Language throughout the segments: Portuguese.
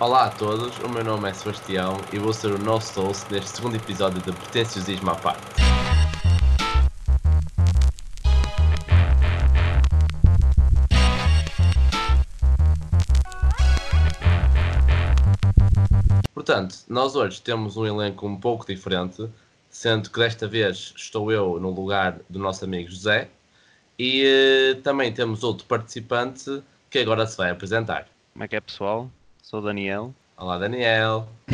Olá a todos, o meu nome é Sebastião e vou ser o nosso host neste segundo episódio de Pretenciosismo à parte. Portanto, nós hoje temos um elenco um pouco diferente, sendo que desta vez estou eu no lugar do nosso amigo José e eh, também temos outro participante que agora se vai apresentar. Como é que é pessoal? Sou o Daniel. Olá Daniel.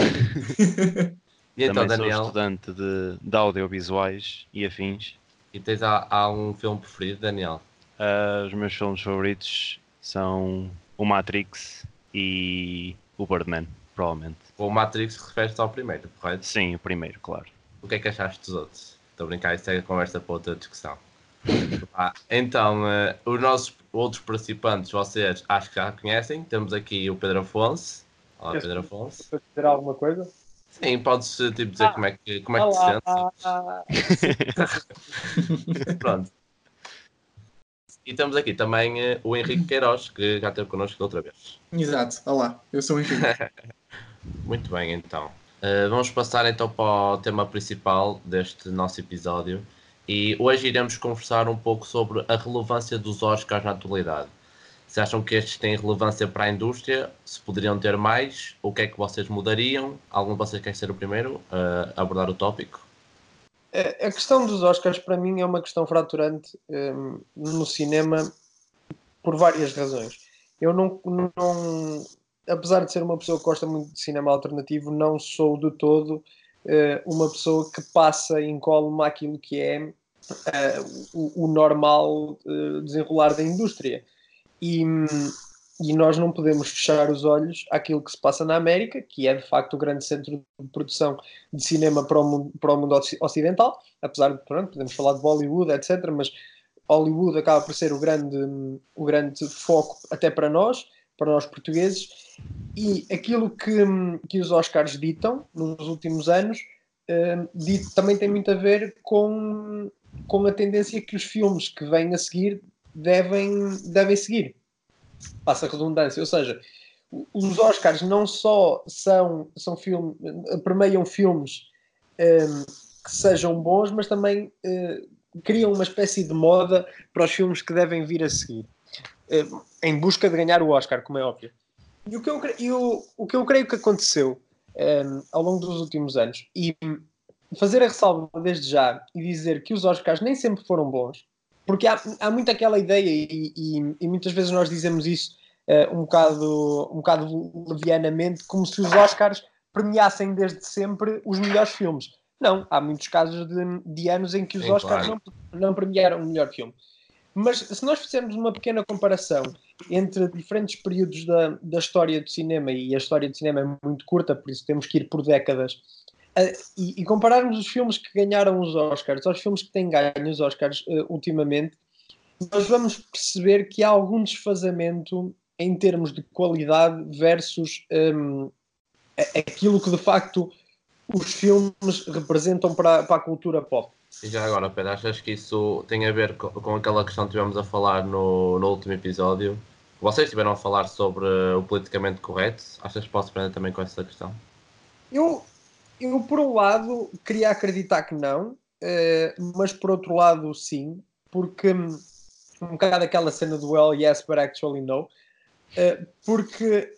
e então Também Daniel, sou estudante de, de audiovisuais e afins. e tens há, há um filme preferido, Daniel? Ah, os meus filmes favoritos são o Matrix e o Birdman, provavelmente. O Matrix refere-se ao primeiro, correto? Sim, o primeiro, claro. O que é que achaste dos outros? Estou a brincar, isso é a conversa para outra discussão. Ah, então, eh, os nossos outros participantes, vocês acho que já conhecem. Temos aqui o Pedro Afonso. Olá, Pedro Afonso. Para dizer alguma coisa? Sim, podes tipo, dizer Ah, como é que, como é que te Olá. sentes. Pronto. E temos aqui também eh, o Henrique Queiroz, que já esteve connosco da outra vez. Exato, olá, eu sou o Henrique. Muito bem, então. Uh, vamos passar então para o tema principal deste nosso episódio. E hoje iremos conversar um pouco sobre a relevância dos Oscars na atualidade. Se acham que estes têm relevância para a indústria, se poderiam ter mais, o que é que vocês mudariam? Algum de vocês quer ser o primeiro a abordar o tópico? A a questão dos Oscars, para mim, é uma questão fraturante hum, no cinema por várias razões. Eu não, não, apesar de ser uma pessoa que gosta muito de cinema alternativo, não sou de todo eh, uma pessoa que passa incólume àquilo que é eh, o, o normal eh, desenrolar da indústria. E, e nós não podemos fechar os olhos àquilo que se passa na América, que é de facto o grande centro de produção de cinema para o mundo, para o mundo oci- ocidental, apesar de, pronto, podemos falar de Bollywood, etc., mas Hollywood acaba por ser o grande, o grande foco até para nós, para nós portugueses, e aquilo que, que os Oscars ditam nos últimos anos eh, dito, também tem muito a ver com, com a tendência que os filmes que vêm a seguir devem, devem seguir. Passa a redundância, ou seja, os Oscars não só são, são filme, permeiam filmes ehm, que sejam bons, mas também eh, criam uma espécie de moda para os filmes que devem vir a seguir, eh, em busca de ganhar o Oscar, como é óbvio. E o que eu, cre- e o, que eu creio que aconteceu ehm, ao longo dos últimos anos, e fazer a ressalva desde já e dizer que os Oscars nem sempre foram bons, porque há, há muito aquela ideia, e, e- e muitas vezes nós dizemos isso eh, um, bocado, um bocado levianamente, como se os Oscars premiassem desde sempre os melhores filmes. Não, há muitos casos de, de anos em que os Sim, Oscars claro. não, não premiaram o melhor filme. Mas se nós fizermos uma pequena comparação entre diferentes períodos da, da história do cinema, e a história do cinema é muito curta, por isso temos que ir por décadas, eh, e, e compararmos os filmes que ganharam os Oscars aos filmes que têm ganho os Oscars eh, ultimamente, nós vamos perceber que há algum desfazamento em termos de qualidade versus a- aquilo que de facto os filmes representam para, para a cultura pop. E já agora, Pedro, achas que isso tem a ver com, com aquela questão que tivemos a falar no, no último episódio? Vocês estiveram a falar sobre o politicamente correto. Achas que posso aprender também com essa questão? Eu, eu por um lado, queria acreditar que não, eh, mas por outro lado, sim, porque hum, um bocado aquela cena do well, yes, but actually no, eh, porque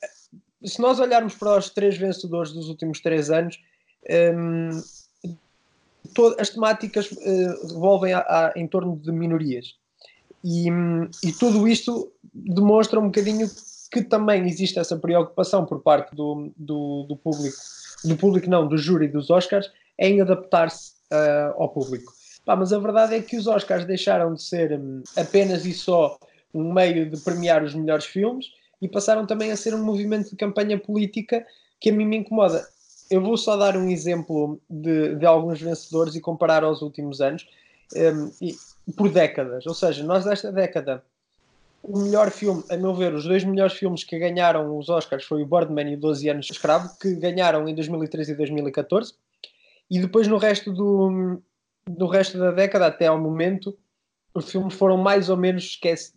se nós olharmos para os três vencedores dos últimos três anos, hum, to- as temáticas eh, revolvem em torno de minorias. E, hum, e tudo isto demonstra um bocadinho que também existe essa preocupação por parte do, do, do público, do público não, do júri dos Oscars, em adaptar-se ah, ao público. Pá, mas a verdade é que os Oscars deixaram de ser hum, apenas e só um meio de premiar os melhores filmes e passaram também a ser um movimento de campanha política que a mim me incomoda. Eu vou só dar um exemplo de, de alguns vencedores e comparar aos últimos anos hum, e- por décadas. Ou seja, nós desta década, o melhor filme, a meu ver, os dois melhores filmes que ganharam os Oscars foi o Birdman e o 12 Anos de Escravo, que ganharam em 2013 e 2014. E depois no resto do, no resto da década, até ao momento, os filmes foram mais ou menos esquece...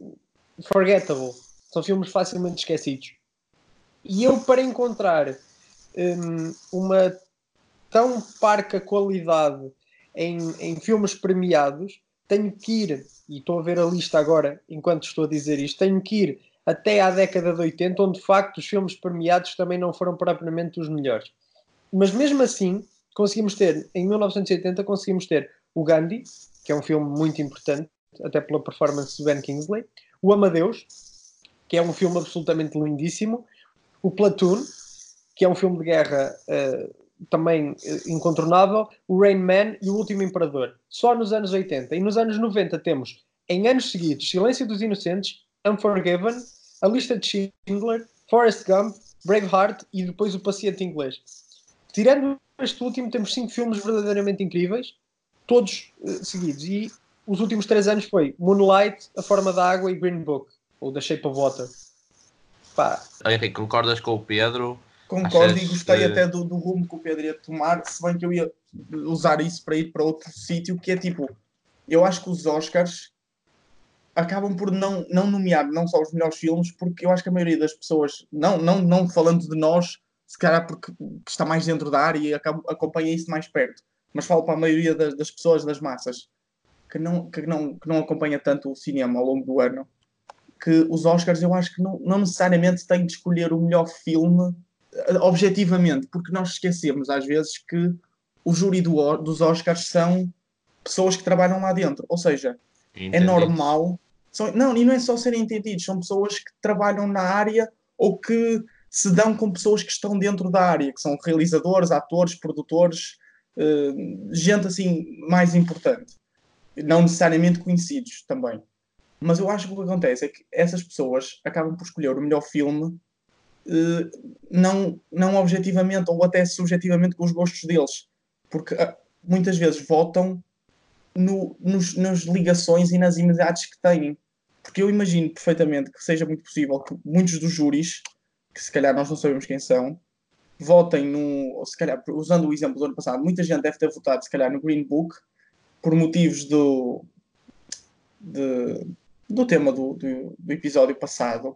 forgettable. São filmes facilmente esquecidos. E eu, para encontrar um, uma tão parca qualidade em, em filmes premiados, tenho que ir, e estou a ver a lista agora enquanto estou a dizer isto, tenho que ir até à década de 80, onde de facto os filmes premiados também não foram propriamente os melhores. Mas mesmo assim, conseguimos ter, em 1980, conseguimos ter o Gandhi, que é um filme muito importante, até pela performance de Ben Kingsley, o Amadeus, que é um filme absolutamente lindíssimo, o Platoon, que é um filme de guerra uh, também uh, incontornável, o Rain Man e o Último Imperador. Só nos anos 80. E nos anos 90 temos, em anos seguidos, Silêncio dos Inocentes, Unforgiven, A Lista de Schindler, Forrest Gump, Braveheart e depois O Paciente Inglês. Tirando este último, temos cinco filmes verdadeiramente incríveis, todos uh, seguidos. E os últimos três anos foi Moonlight, A Forma da Água e Green Book, ou The Shape of Water. Pá. Henrique, concordas com o Pedro? Concordo Achas, e gostei até do, do, rumo que o Pedro ia tomar, se bem que eu ia usar isso para ir para outro sítio, que é tipo, eu acho que os Oscars acabam por não, não nomear não só os melhores filmes, porque eu acho que a maioria das pessoas, não, não, não falando de nós, se calhar porque está mais dentro da área e acompanha isso mais perto, mas falo para a maioria das, das pessoas, das massas, que não, que, não, que não acompanha tanto o cinema ao longo do ano, que os Oscars eu acho que não, não necessariamente têm de escolher o melhor filme objetivamente, porque nós esquecemos às vezes que o júri do, dos Oscars são pessoas que trabalham lá dentro, ou seja, é normal. São, não, e não é só serem entendidos, são pessoas que trabalham na área ou que se dão com pessoas que estão dentro da área, que são realizadores, atores, produtores, uh, gente assim mais importante não necessariamente conhecidos também. Mas eu acho que o que acontece é que essas pessoas acabam por escolher o melhor filme eh, não, não objetivamente ou até subjetivamente com os gostos deles, porque ah, muitas vezes votam no, nos, nas ligações e nas imediates que têm. Porque eu imagino perfeitamente que seja muito possível que muitos dos júris, que se calhar nós não sabemos quem são, votem no. Ou se calhar, usando o exemplo do ano passado, muita gente deve ter votado, se calhar, no Green Book, por motivos do, de, do tema do, do, do, episódio passado,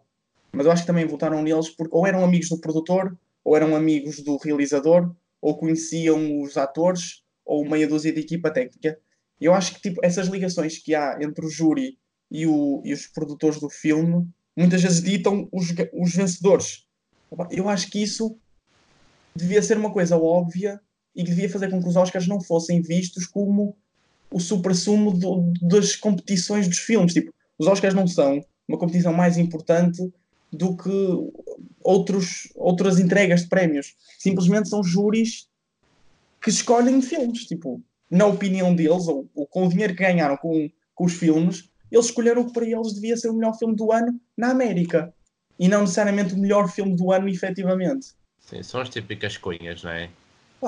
mas eu acho que também votaram neles porque ou eram amigos do produtor, ou eram amigos do realizador, ou conheciam os atores, ou meia dúzia de equipa técnica. Eu acho que tipo, essas ligações que há entre o júri e, o, e os produtores do filme muitas vezes ditam os, os vencedores. Eu acho que isso devia ser uma coisa óbvia e que devia fazer com que os Oscars não fossem vistos como o supra-sumo das competições dos filmes. Tipo, os Oscars não são uma competição mais importante do que outros, outras entregas de prémios. Simplesmente são júris que escolhem filmes. Tipo, na opinião deles, ou, ou com o dinheiro que ganharam com, com os filmes, eles escolheram o que para eles devia ser o melhor filme do ano na América. E não necessariamente o melhor filme do ano, efetivamente. Sim, são as típicas cunhas, não é?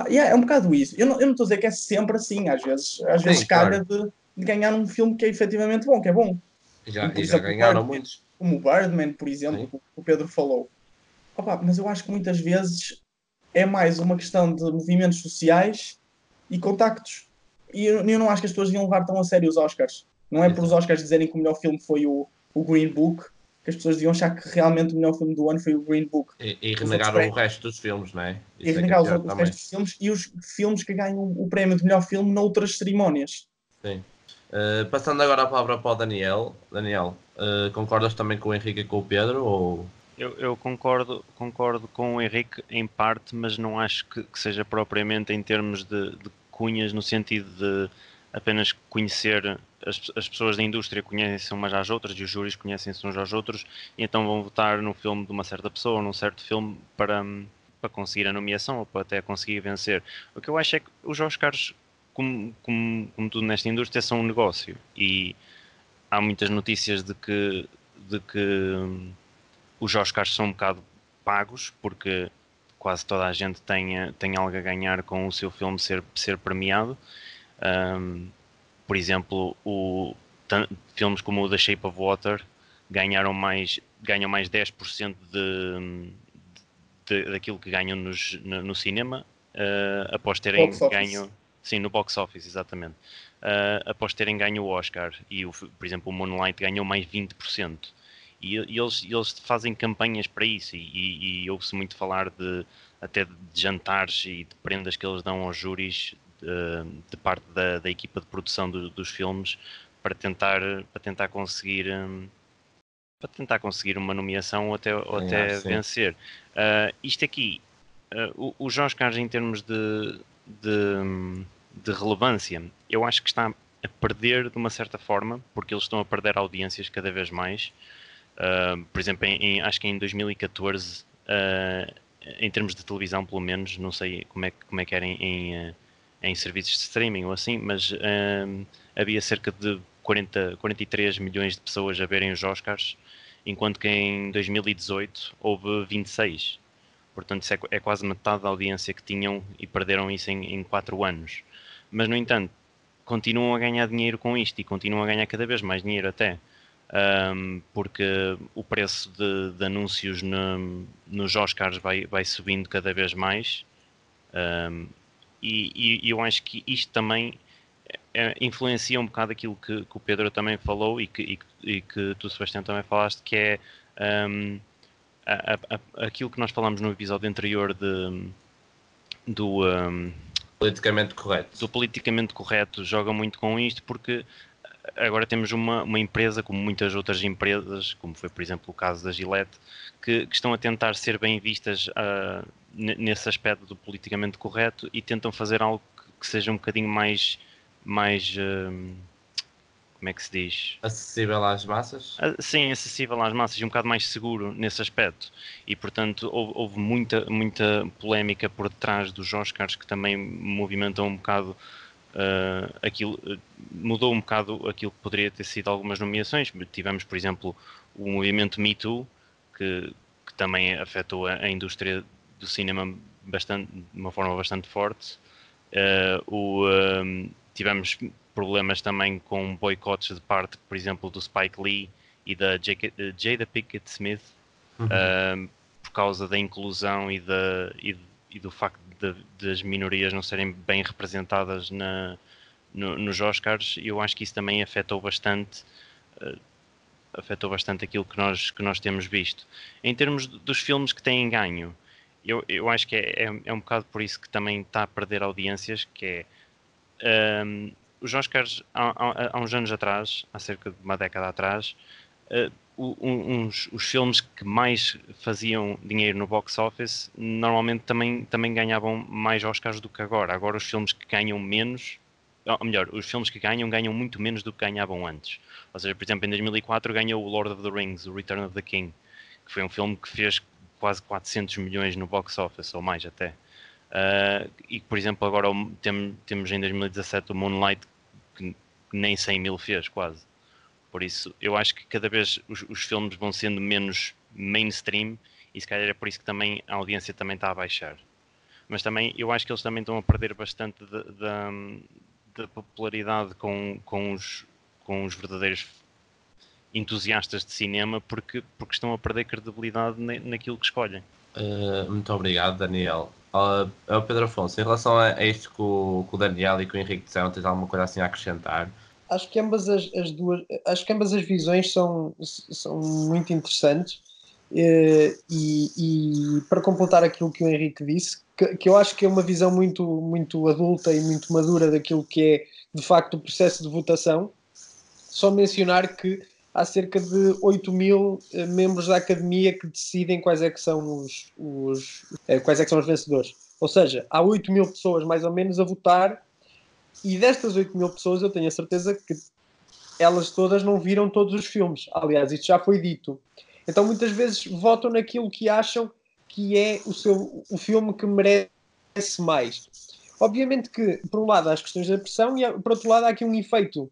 yeah, é um bocado isso. Eu não, estou a dizer que é sempre assim, às vezes, às vezes Sim, calha claro. de, de, ganhar um filme que é efetivamente bom, que é bom. Já, e já ganharam muitos. Como o Birdman, por exemplo, que o Pedro falou. Opa, mas eu acho que muitas vezes é mais uma questão de movimentos sociais e contactos. E eu, eu não acho que as pessoas deviam levar tão a sério os Oscars. Não é por os Oscars dizerem que o melhor filme foi o, o Green Book que as pessoas deviam achar que realmente o melhor filme do ano foi o Green Book. E, e renegaram o resto dos filmes, não é? Isso e é renegaram é o resto dos filmes e os filmes que ganham o prémio de melhor filme noutras cerimónias. Sim. Uh, passando agora a palavra para o Daniel. Daniel, uh, concordas também com o Henrique e com o Pedro? Ou... Eu, eu, concordo, concordo com o Henrique em parte, mas não acho que, que seja propriamente em termos de, de cunhas, no sentido de apenas conhecer as, as pessoas da indústria conhecem umas às outras e os júris conhecem-se uns aos outros e então vão votar no filme de uma certa pessoa ou num certo filme para, para conseguir a nomeação ou para até conseguir vencer. O que eu acho é que os Oscars, como, como, como tudo nesta indústria, são um negócio e há muitas notícias de que, de que os Oscars são um bocado pagos porque quase toda a gente tem, tem algo a ganhar com o seu filme ser, ser premiado. Um, por exemplo, o, filmes como o The Shape of Water ganharam mais, ganham mais 10% de, de, daquilo que ganham nos, no, no cinema uh, após terem ganho. Sim, no box office, exatamente. Uh, após terem ganho o Oscar. E, o, por exemplo, o Moonlight ganhou mais 20%. E, e eles, eles fazem campanhas para isso, e, e, e ouve-se muito falar de até de jantares e de prendas que eles dão aos júris de, de parte da, da, equipa de produção do, dos filmes para tentar, para tentar conseguir um, para tentar conseguir uma nomeação ou até, ou até vencer. Uh, isto aqui, uh, os Oscars em termos de, de, de, relevância, eu acho que está a perder de uma certa forma, porque eles estão a perder audiências cada vez mais. Uh, por exemplo, em, em, acho que em 2014, em termos de televisão, pelo menos, não sei como é, como é que era em, em, em serviços de streaming ou assim, mas havia cerca de 40, 43 milhões de pessoas a verem os Oscars, enquanto que em 2018 houve 26. Portanto, isso é, é quase metade da audiência que tinham e perderam isso em, em 4 anos. Mas, no entanto, continuam a ganhar dinheiro com isto e continuam a ganhar cada vez mais dinheiro até. Um, porque o preço de, de anúncios no, nos Oscars vai, vai subindo cada vez mais. Um, e, e, eu acho que isto também é, influencia um bocado aquilo que, que, o Pedro também falou e que, e, e que tu, Sebastião, também falaste, que é um, a, a, aquilo que nós falamos no episódio anterior de, do. Um, politicamente correto. Do politicamente correto joga muito com isto porque agora temos uma, uma empresa, como muitas outras empresas, como foi por exemplo o caso da Gillette, que, que estão a tentar ser bem vistas uh, nesse aspecto do politicamente correto e tentam fazer algo que, que seja um bocadinho mais mais. Uh, como é que se diz? Acessível às massas? Uh, sim, acessível às massas e um bocado mais seguro nesse aspecto. E portanto houve, houve, muita, muita polémica por detrás dos Oscars que também movimentam um bocado. Uh, aquilo mudou um bocado aquilo que poderia ter sido algumas nomeações. Tivemos, por exemplo, o movimento Me Too, que, que também afetou a, a, indústria do cinema bastante, de uma forma bastante forte. Uh, o, tivemos problemas também com boicotes de parte, por exemplo, do Spike Lee e da Jada Pickett Smith, uhum. uh, por causa da inclusão e, da, e, e do facto de, das minorias não serem bem representadas na, no, nos Oscars. Eu acho que isso também afetou bastante. Uh, afetou bastante aquilo que nós, que nós temos visto. Em termos dos filmes que têm ganho, eu, eu acho que é, é, é um bocado por isso que também está a perder audiências, que é um, os Oscars, há, há, há, uns anos atrás, há cerca de uma década atrás, uh, uns, os filmes que mais faziam dinheiro no box office normalmente também, também ganhavam mais Oscars do que agora. Agora, os filmes que ganham menos, ou melhor, os filmes que ganham, ganham muito menos do que ganhavam antes. Ou seja, por exemplo, em 2004 ganhou o Lord of the Rings, o Return of the King, que foi um filme que fez quase 400 milhões no box office, ou mais até. Uh, e, por exemplo, agora tem, temos em 2017 o Moonlight que nem 100 mil fez, quase. Por isso, eu acho que cada vez os, os, filmes vão sendo menos mainstream e se calhar é por isso que também a audiência também está a baixar. Mas também, eu acho que eles também estão a perder bastante da popularidade com, com, os, com os verdadeiros entusiastas de cinema porque, porque estão a perder credibilidade naquilo que escolhem. Uh, muito obrigado, Daniel. Uh, uh, Pedro Afonso, em relação a, a isto que o, que o, Daniel e que o Henrique disseram, tens alguma coisa assim a acrescentar? Acho que ambas as, as duas, acho que ambas as visões são, são muito interessantes. Uh, e, e, para completar aquilo que o Henrique disse, que, que, eu acho que é uma visão muito, muito adulta e muito madura daquilo que é de facto o processo de votação, só mencionar que há cerca de 8 mil eh, membros da academia que decidem quais é que são os, os eh, quais é que são os vencedores. Ou seja, há 8 mil pessoas mais ou menos a votar e destas 8 mil pessoas eu tenho a certeza que elas todas não viram todos os filmes. Aliás, isto já foi dito. Então muitas vezes votam naquilo que acham que é o, seu, o filme que merece mais. Obviamente que, por um lado, há as questões da pressão e, por outro lado, há aqui um efeito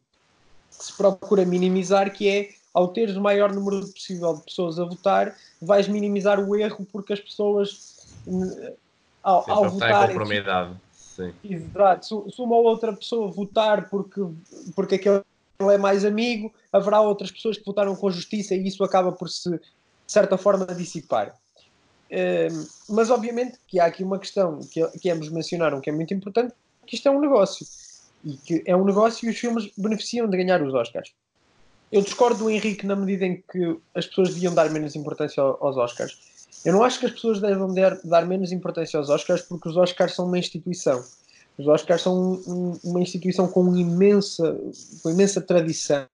se procura minimizar, que é ao teres o maior número possível de pessoas a votar, vais minimizar o erro porque as pessoas ao, Sim, ao votar. conformidade. Sim. Exato. Se, uma ou outra pessoa votar porque, porque aquele é mais amigo, haverá outras pessoas que votaram com justiça e isso acaba por se, de certa forma, dissipar. Um, mas obviamente que há aqui uma questão que, que ambos mencionaram que é muito importante, que isto é um negócio e que é um negócio e os filmes beneficiam de ganhar os Oscars. eu discordo do Henrique na medida em que as pessoas deviam dar menos importância aos Oscars. Eu não acho que as pessoas devem dar menos importância aos Oscars porque os Oscars são uma instituição. Os Oscars são uma instituição com imensa, com imensa tradição.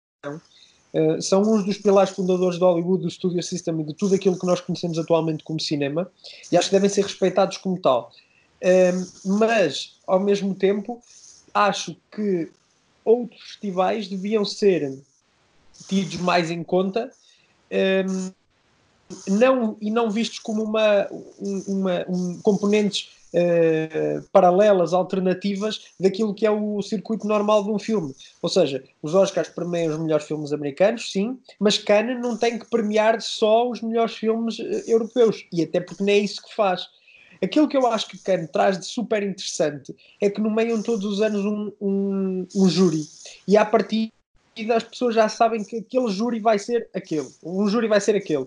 Uh, são uns dos pilares fundadores do Hollywood, do Studio System e de tudo aquilo que nós conhecemos atualmente como cinema e acho que devem ser respeitados como tal. Uh, mas, ao mesmo tempo, acho que outros festivais deviam ser tidos mais em conta um, não, e não vistos como uma, uma um, componentes uh, paralelas, alternativas daquilo que é o circuito normal de um filme. Ou seja, os Oscars premiam os melhores filmes americanos, sim, mas Cannes não tem que premiar só os melhores filmes uh, europeus, e até porque nem é isso que faz. Aquilo que eu acho que Cannes traz de super interessante é que nomeiam todos os anos um, um, um júri, e a partir as pessoas já sabem que aquele júri vai ser aquele, um júri vai ser aquele.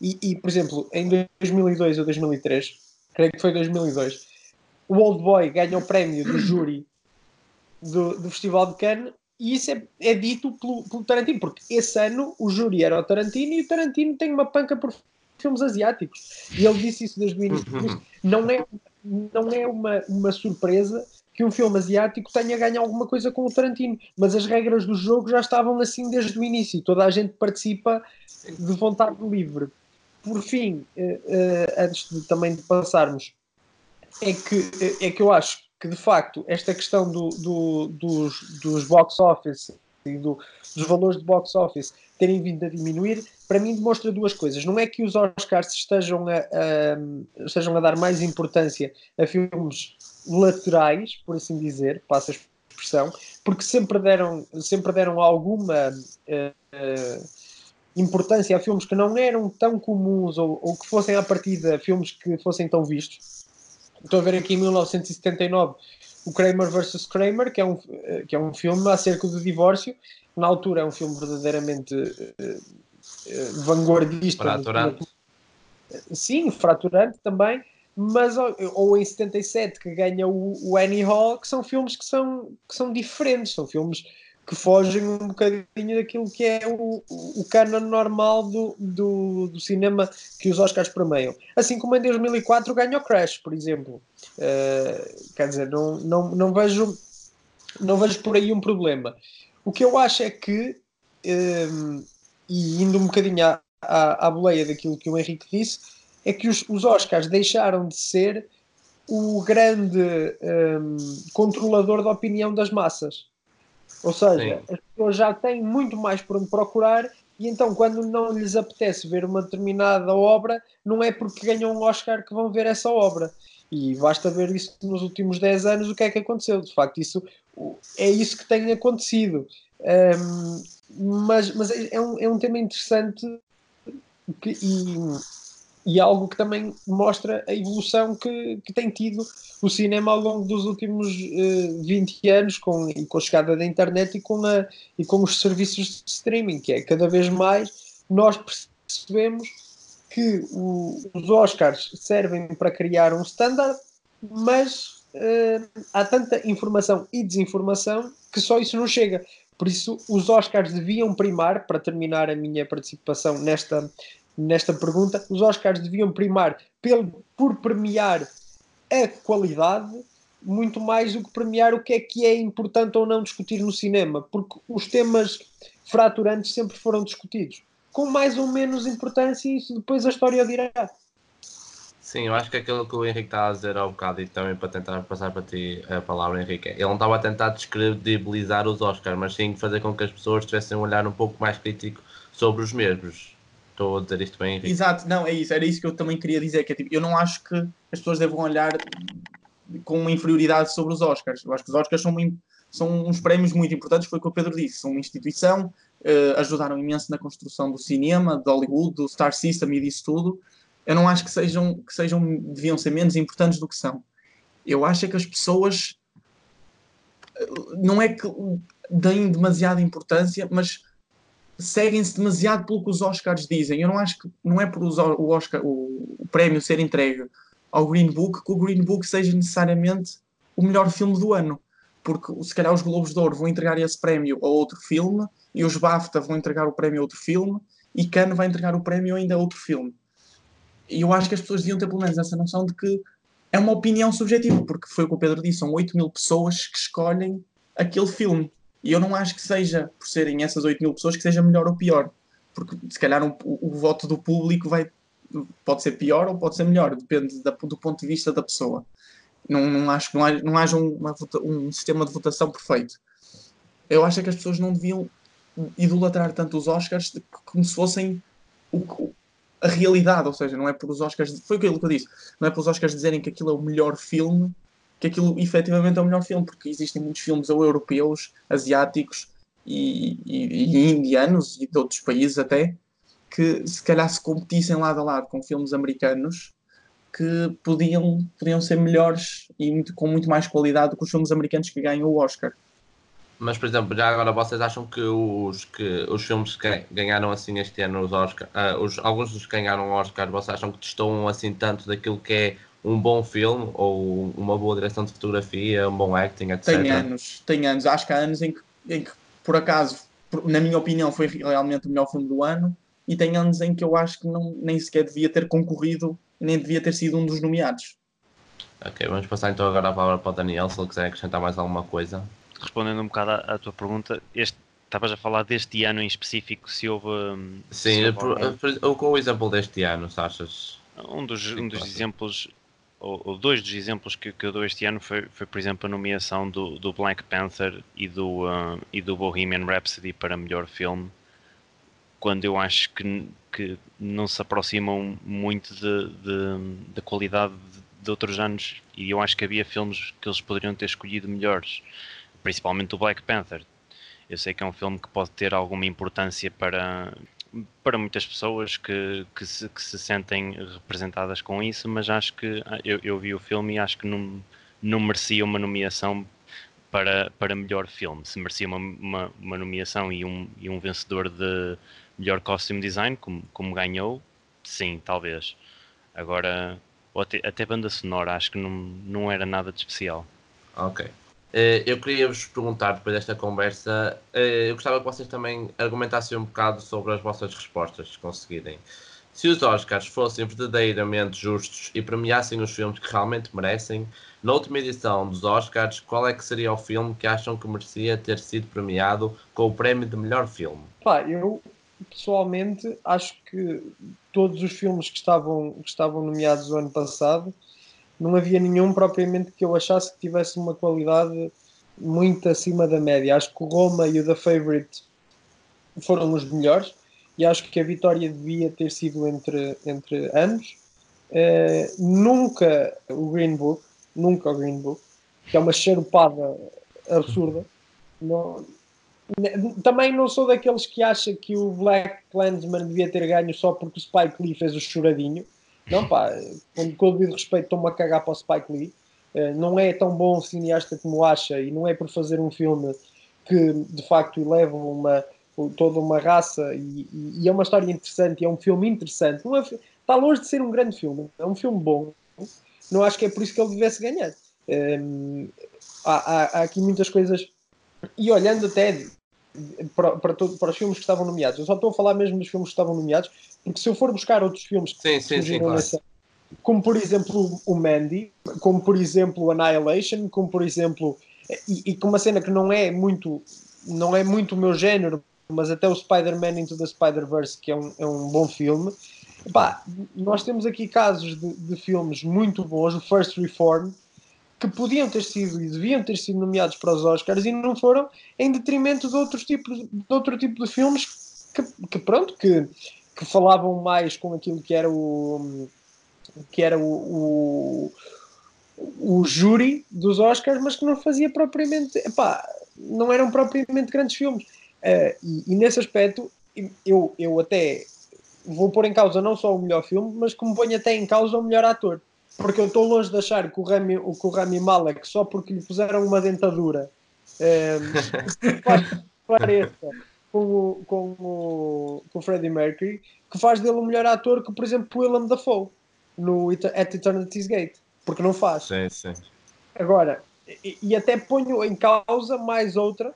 E, e, por exemplo, em 2002 ou 2003, creio que foi 2002, o Old Boy ganha o prémio do júri do, do Festival de Cannes e isso é, é dito pelo, pelo, Tarantino, porque esse ano o júri era o Tarantino e o Tarantino tem uma panca por filmes asiáticos. E ele disse isso desde o início. Não é, não é uma, uma surpresa que um filme asiático tenha ganho alguma coisa com o Tarantino, mas as regras do jogo já estavam assim desde o início, toda a gente participa de vontade livre. Por fim, uh, uh, antes de, também de passarmos, é que, é que eu acho que de facto esta questão do, do, dos, dos box office e do, dos valores de box office terem vindo a diminuir, para mim demonstra duas coisas. Não é que os Oscars estejam a, a, estejam a dar mais importância a filmes laterais, por assim dizer, passa a expressão, porque sempre deram, sempre deram alguma uh, importância a filmes que não eram tão comuns ou, ou que fossem à partida filmes que fossem tão vistos. Estou a ver aqui em 1979 o Kramer vs. Kramer, que é um, eh, que é um filme acerca do divórcio. Na altura é um filme verdadeiramente uh, uh, vanguardista. Fraturante. Sim, fraturante também mas ou em 77 que ganha o, o Annie Hall, que são filmes que são, que são diferentes, são filmes que fogem um bocadinho daquilo que é o, o canon normal do, do, do, cinema que os Oscars premiam. Assim como em 2004 ganha o Crash, por exemplo. Uh, quer dizer, não, não, não, vejo, não vejo por aí um problema. O que eu acho é que, um, eh, e indo um bocadinho à, à, à boleia daquilo que o Henrique disse, é que os, os Oscars deixaram de ser o grande um, controlador da opinião das massas. Ou seja, Sim. as pessoas já têm muito mais por onde procurar e então quando não lhes apetece ver uma determinada obra, não é porque ganham um Oscar que vão ver essa obra. E basta ver isso nos últimos 10 anos, o que é que aconteceu. De facto, isso é isso que tem acontecido. Um, mas mas é, é, um, é um tema interessante que, e, e algo que também mostra a evolução que, que tem tido o cinema ao longo dos últimos uh, eh, 20 anos com, com a chegada da internet e com, a, e com os serviços de streaming, que é cada vez mais nós percebemos que o, os Oscars servem para criar um standard, mas uh, há tanta informação e desinformação que só isso não chega. Por isso, os Oscars deviam primar, para terminar a minha participação nesta, nesta pergunta, os Oscars deviam primar pelo, por premiar a qualidade muito mais do que premiar o que é que é importante ou não discutir no cinema, porque os temas fraturantes sempre foram discutidos, com mais ou menos importância, e isso depois a história dirá. Sim, eu acho que aquilo que o Henrique está a dizer há um bocado e também para tentar passar para ti a palavra, Henrique, ele não estava a tentar descredibilizar os Oscars, mas sim fazer com que as pessoas tivessem um olhar um pouco mais crítico sobre os mesmos. Estou a dizer isto bem, Henrique. Exato, não, é isso, era isso que eu também queria dizer, que é tipo, eu não acho que as pessoas devam olhar com uma inferioridade sobre os Oscars. Eu acho que os Oscars são, são uns prémios muito importantes, foi o que o Pedro disse, são uma instituição, uh, ajudaram imenso na construção do cinema, de Hollywood, do Star System e disso tudo. Eu não acho que sejam, que sejam, deviam ser menos importantes do que são. Eu acho é que as pessoas eh, não é que deem demasiada importância, mas seguem-se demasiado pelo que os Oscars dizem. Eu não acho que não é por o, Oscar, o, o, prémio ser entregue ao Green Book que o Green Book seja necessariamente o melhor filme do ano. porque se calhar os Globos de Ouro vão entregar esse prémio a outro filme e os BAFTA vão entregar o prémio a outro filme e Cannes vai entregar o prémio ainda a outro filme. E eu acho que as pessoas deviam ter pelo menos essa noção de que é uma opinião subjetiva, porque foi o que o Pedro disse, são 8 mil pessoas que escolhem aquele filme. E eu não acho que seja, por serem essas 8 mil pessoas, que seja melhor ou pior. Porque se calhar um, o, o, voto do público vai, pode ser pior ou pode ser melhor, depende da, do ponto de vista da pessoa. Não, não acho que não haja, não haja uma, um sistema de votação perfeito. Eu acho que as pessoas não deviam idolatrar tanto os Oscars como se fossem o, a realidade, ou seja, não é por os Oscars, foi aquilo que eu disse, não é por os Oscars dizerem que aquilo é o melhor filme, que aquilo efetivamente é o melhor filme, porque existem muitos filmes europeus, asiáticos e, e, e indianos e de outros países até, que se calhar se competissem lado a lado com filmes americanos que podiam, podiam ser melhores e muito, com muito mais qualidade do que os filmes americanos que ganham o Oscar. Mas, por exemplo, já agora vocês acham que os, que, os filmes que ganharam assim este ano os Oscar, uh, os, alguns dos que ganharam o Oscar, vocês acham que destoam assim tanto daquilo que é um bom filme ou uma boa direção de fotografia, um bom acting, etc? Tem anos, tem anos. Acho que há anos em que, em que por acaso, na minha opinião, foi realmente o melhor filme do ano e tem anos em que eu acho que não, nem sequer devia ter concorrido nem devia ter sido um dos nomeados. Ok, vamos passar então agora a palavra para o Daniel, se ele quiser acrescentar mais alguma coisa. Respondendo um bocado à, à tua pergunta, este, estavas a falar deste ano em específico, se houve. Hum, Sim, se houve por, com o exemplo deste ano, se achas? Um dos, um dos exemplos, ou, ou, dois dos exemplos que, que eu dou este ano foi, foi por exemplo, a nomeação do, do Black Panther e do, uh, e do Bohemian Rhapsody para melhor filme quando eu acho que, que não se aproximam muito da qualidade de, de, outros anos e eu acho que havia filmes que eles poderiam ter escolhido melhores, principalmente o Black Panther. Eu sei que é um filme que pode ter alguma importância para, para muitas pessoas que, que, se, que se sentem representadas com isso, mas acho que ah, eu, eu vi o filme e acho que não, não merecia uma nomeação para, para melhor filme. Se merecia uma, uma, uma nomeação e um, e um vencedor de melhor costume design, como, como ganhou, sim, talvez. Agora, até, até banda sonora, acho que não, não era nada de especial. Ok. Uh, eu queria vos perguntar, depois desta conversa, uh, eu gostava que vocês também argumentassem um bocado sobre as vossas respostas, se conseguirem. Se os Oscars fossem verdadeiramente justos e premiassem os filmes que realmente merecem, na última edição dos Oscars, qual é que seria o filme que acham que merecia ter sido premiado com o prémio de melhor filme? Pá, eu pessoalmente, acho que todos os filmes que estavam, que estavam nomeados o ano passado, não havia nenhum propriamente que eu achasse que tivesse uma qualidade muito acima da média. Acho que o Roma e o The Favorite foram os melhores e acho que a vitória devia ter sido entre, entre ambos. Uh, nunca o Green Book, nunca o Green Book, que é uma charupada absurda. Não, também não sou daqueles que acha que o Black Clansman devia ter ganho só porque o Spike Lee fez o choradinho. Não, pá, com, com o respeito, estou-me a cagar para o Spike Lee. Uh, não é tão bom cineasta como acha e não é por fazer um filme que de facto eleva uma, toda uma raça e, e, é uma história interessante, é um filme interessante. É, está longe de ser um grande filme, é um filme bom. Não acho que é por isso que ele devesse ganhar. Um, há, há, há aqui muitas coisas e olhando até para, para, todo, para, os filmes que estavam nomeados, eu só estou a falar mesmo dos filmes que estavam nomeados, porque se eu for buscar outros filmes que sim, sim, sim, claro. nessa, como por exemplo o Mandy, como por exemplo Annihilation, como por exemplo, e, e com uma cena que não é muito, não é muito o meu género, mas até o Spider-Man Into the Spider-Verse, que é um, é um bom filme. Epá, nós temos aqui casos de, de filmes muito bons, o First Reform, que podiam ter sido e deviam ter sido nomeados para os Oscars e não foram em detrimento de outros tipos de outro tipo de filmes que, que pronto que, que falavam mais com aquilo que era o que era o, o, o júri dos Oscars mas que não fazia propriamente epá, não eram propriamente grandes filmes. Uh, e, e, nesse aspecto eu, eu até vou pôr em causa não só o melhor filme mas como ponho até em causa o melhor ator porque eu estou longe de achar que o Rami, o, que o Rami Malek, só porque lhe puseram uma dentadura, é, pareça com o, com, o, com o Freddie Mercury, que faz dele um melhor ator que, por exemplo, o Willem Dafoe no At Eternity's Gate, porque não faz. Sim, sim. Agora, e, e até ponho em causa mais outra,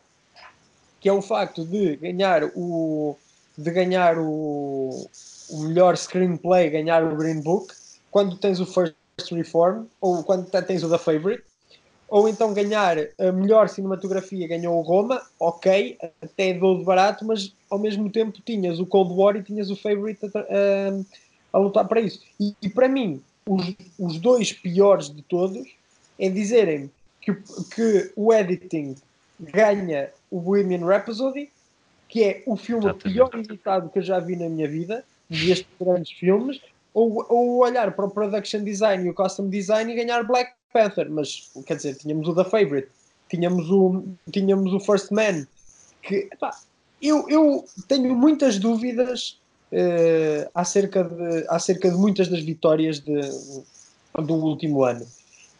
que é o facto de ganhar o de ganhar o, o melhor screenplay, ganhar o Green Book, quando tens o First Reform, ou quando tens o The Favorite, ou então ganhar a melhor cinematografia ganhou o Roma, ok, até dou de barato, mas ao mesmo tempo tinhas o Cold War e tinhas o Favorite a, a, a lutar para isso. E, e, para mim, os, os dois piores de todos é dizerem que, que o editing ganha o Bohemian Rhapsody, que é o filme Exatamente. pior editado que eu já vi na minha vida, destes grandes filmes, ou, ou olhar para o production design e o costume design e ganhar Black Panther, mas quer dizer, tínhamos o The Favorite, tínhamos o, tínhamos o First Man, que eu, eu tenho muitas dúvidas uh, acerca, de, acerca de muitas das vitórias de, do último ano.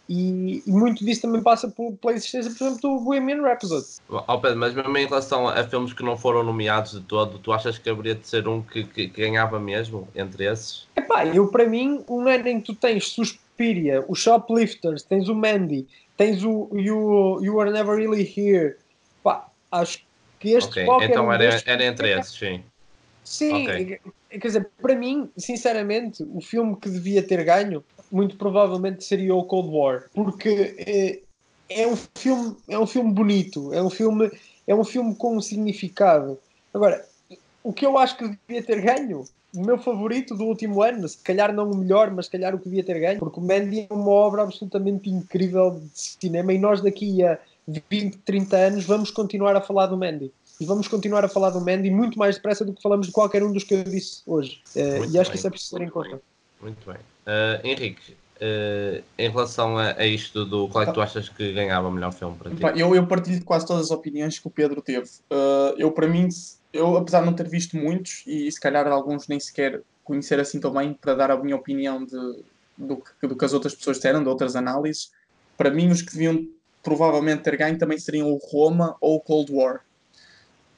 E, e, muito disso também passa por, pela existência, por exemplo, do Bohemian Rhapsody. Oh Pedro, mas mesmo em relação a filmes que não foram nomeados de todo, tu achas que haveria de ser um que, que, que ganhava mesmo entre esses? Epá, eu para mim, um ano em que tu tens Suspiria, o Shoplifters, tens o Mandy, tens o You, you Are Never Really Here, pá, acho que este okay. Então era, era entre esses, sim. Sim, okay. quer dizer, para mim, sinceramente, o filme que devia ter ganho muito provavelmente seria o Cold War, porque é, é, um filme, é um filme bonito, é um filme, é um filme com um significado. Agora, o que eu acho que devia ter ganho, o meu favorito do último ano, se calhar não o melhor, mas se calhar o que devia ter ganho, porque o Mandy é uma obra absolutamente incrível de cinema e nós daqui a 20, 30 anos vamos continuar a falar do Mandy. E vamos continuar a falar do Mandy muito mais depressa do que falamos de qualquer um dos que eu disse hoje. Uh, e acho bem, que isso é preciso ter em conta. Muito bem. Uh, Henrique, uh, em relação a, a, isto do qual é que tu achas que ganhava o melhor filme para ti? Eu, eu partilho de quase todas as opiniões que o Pedro teve. Uh, eu, para mim, eu, apesar de não ter visto muitos e se calhar alguns nem sequer conhecer assim tão bem para dar a minha opinião de, do, que, do que as outras pessoas disseram, de outras análises, para mim os que deviam provavelmente ter ganho também seriam o Roma ou o Cold War.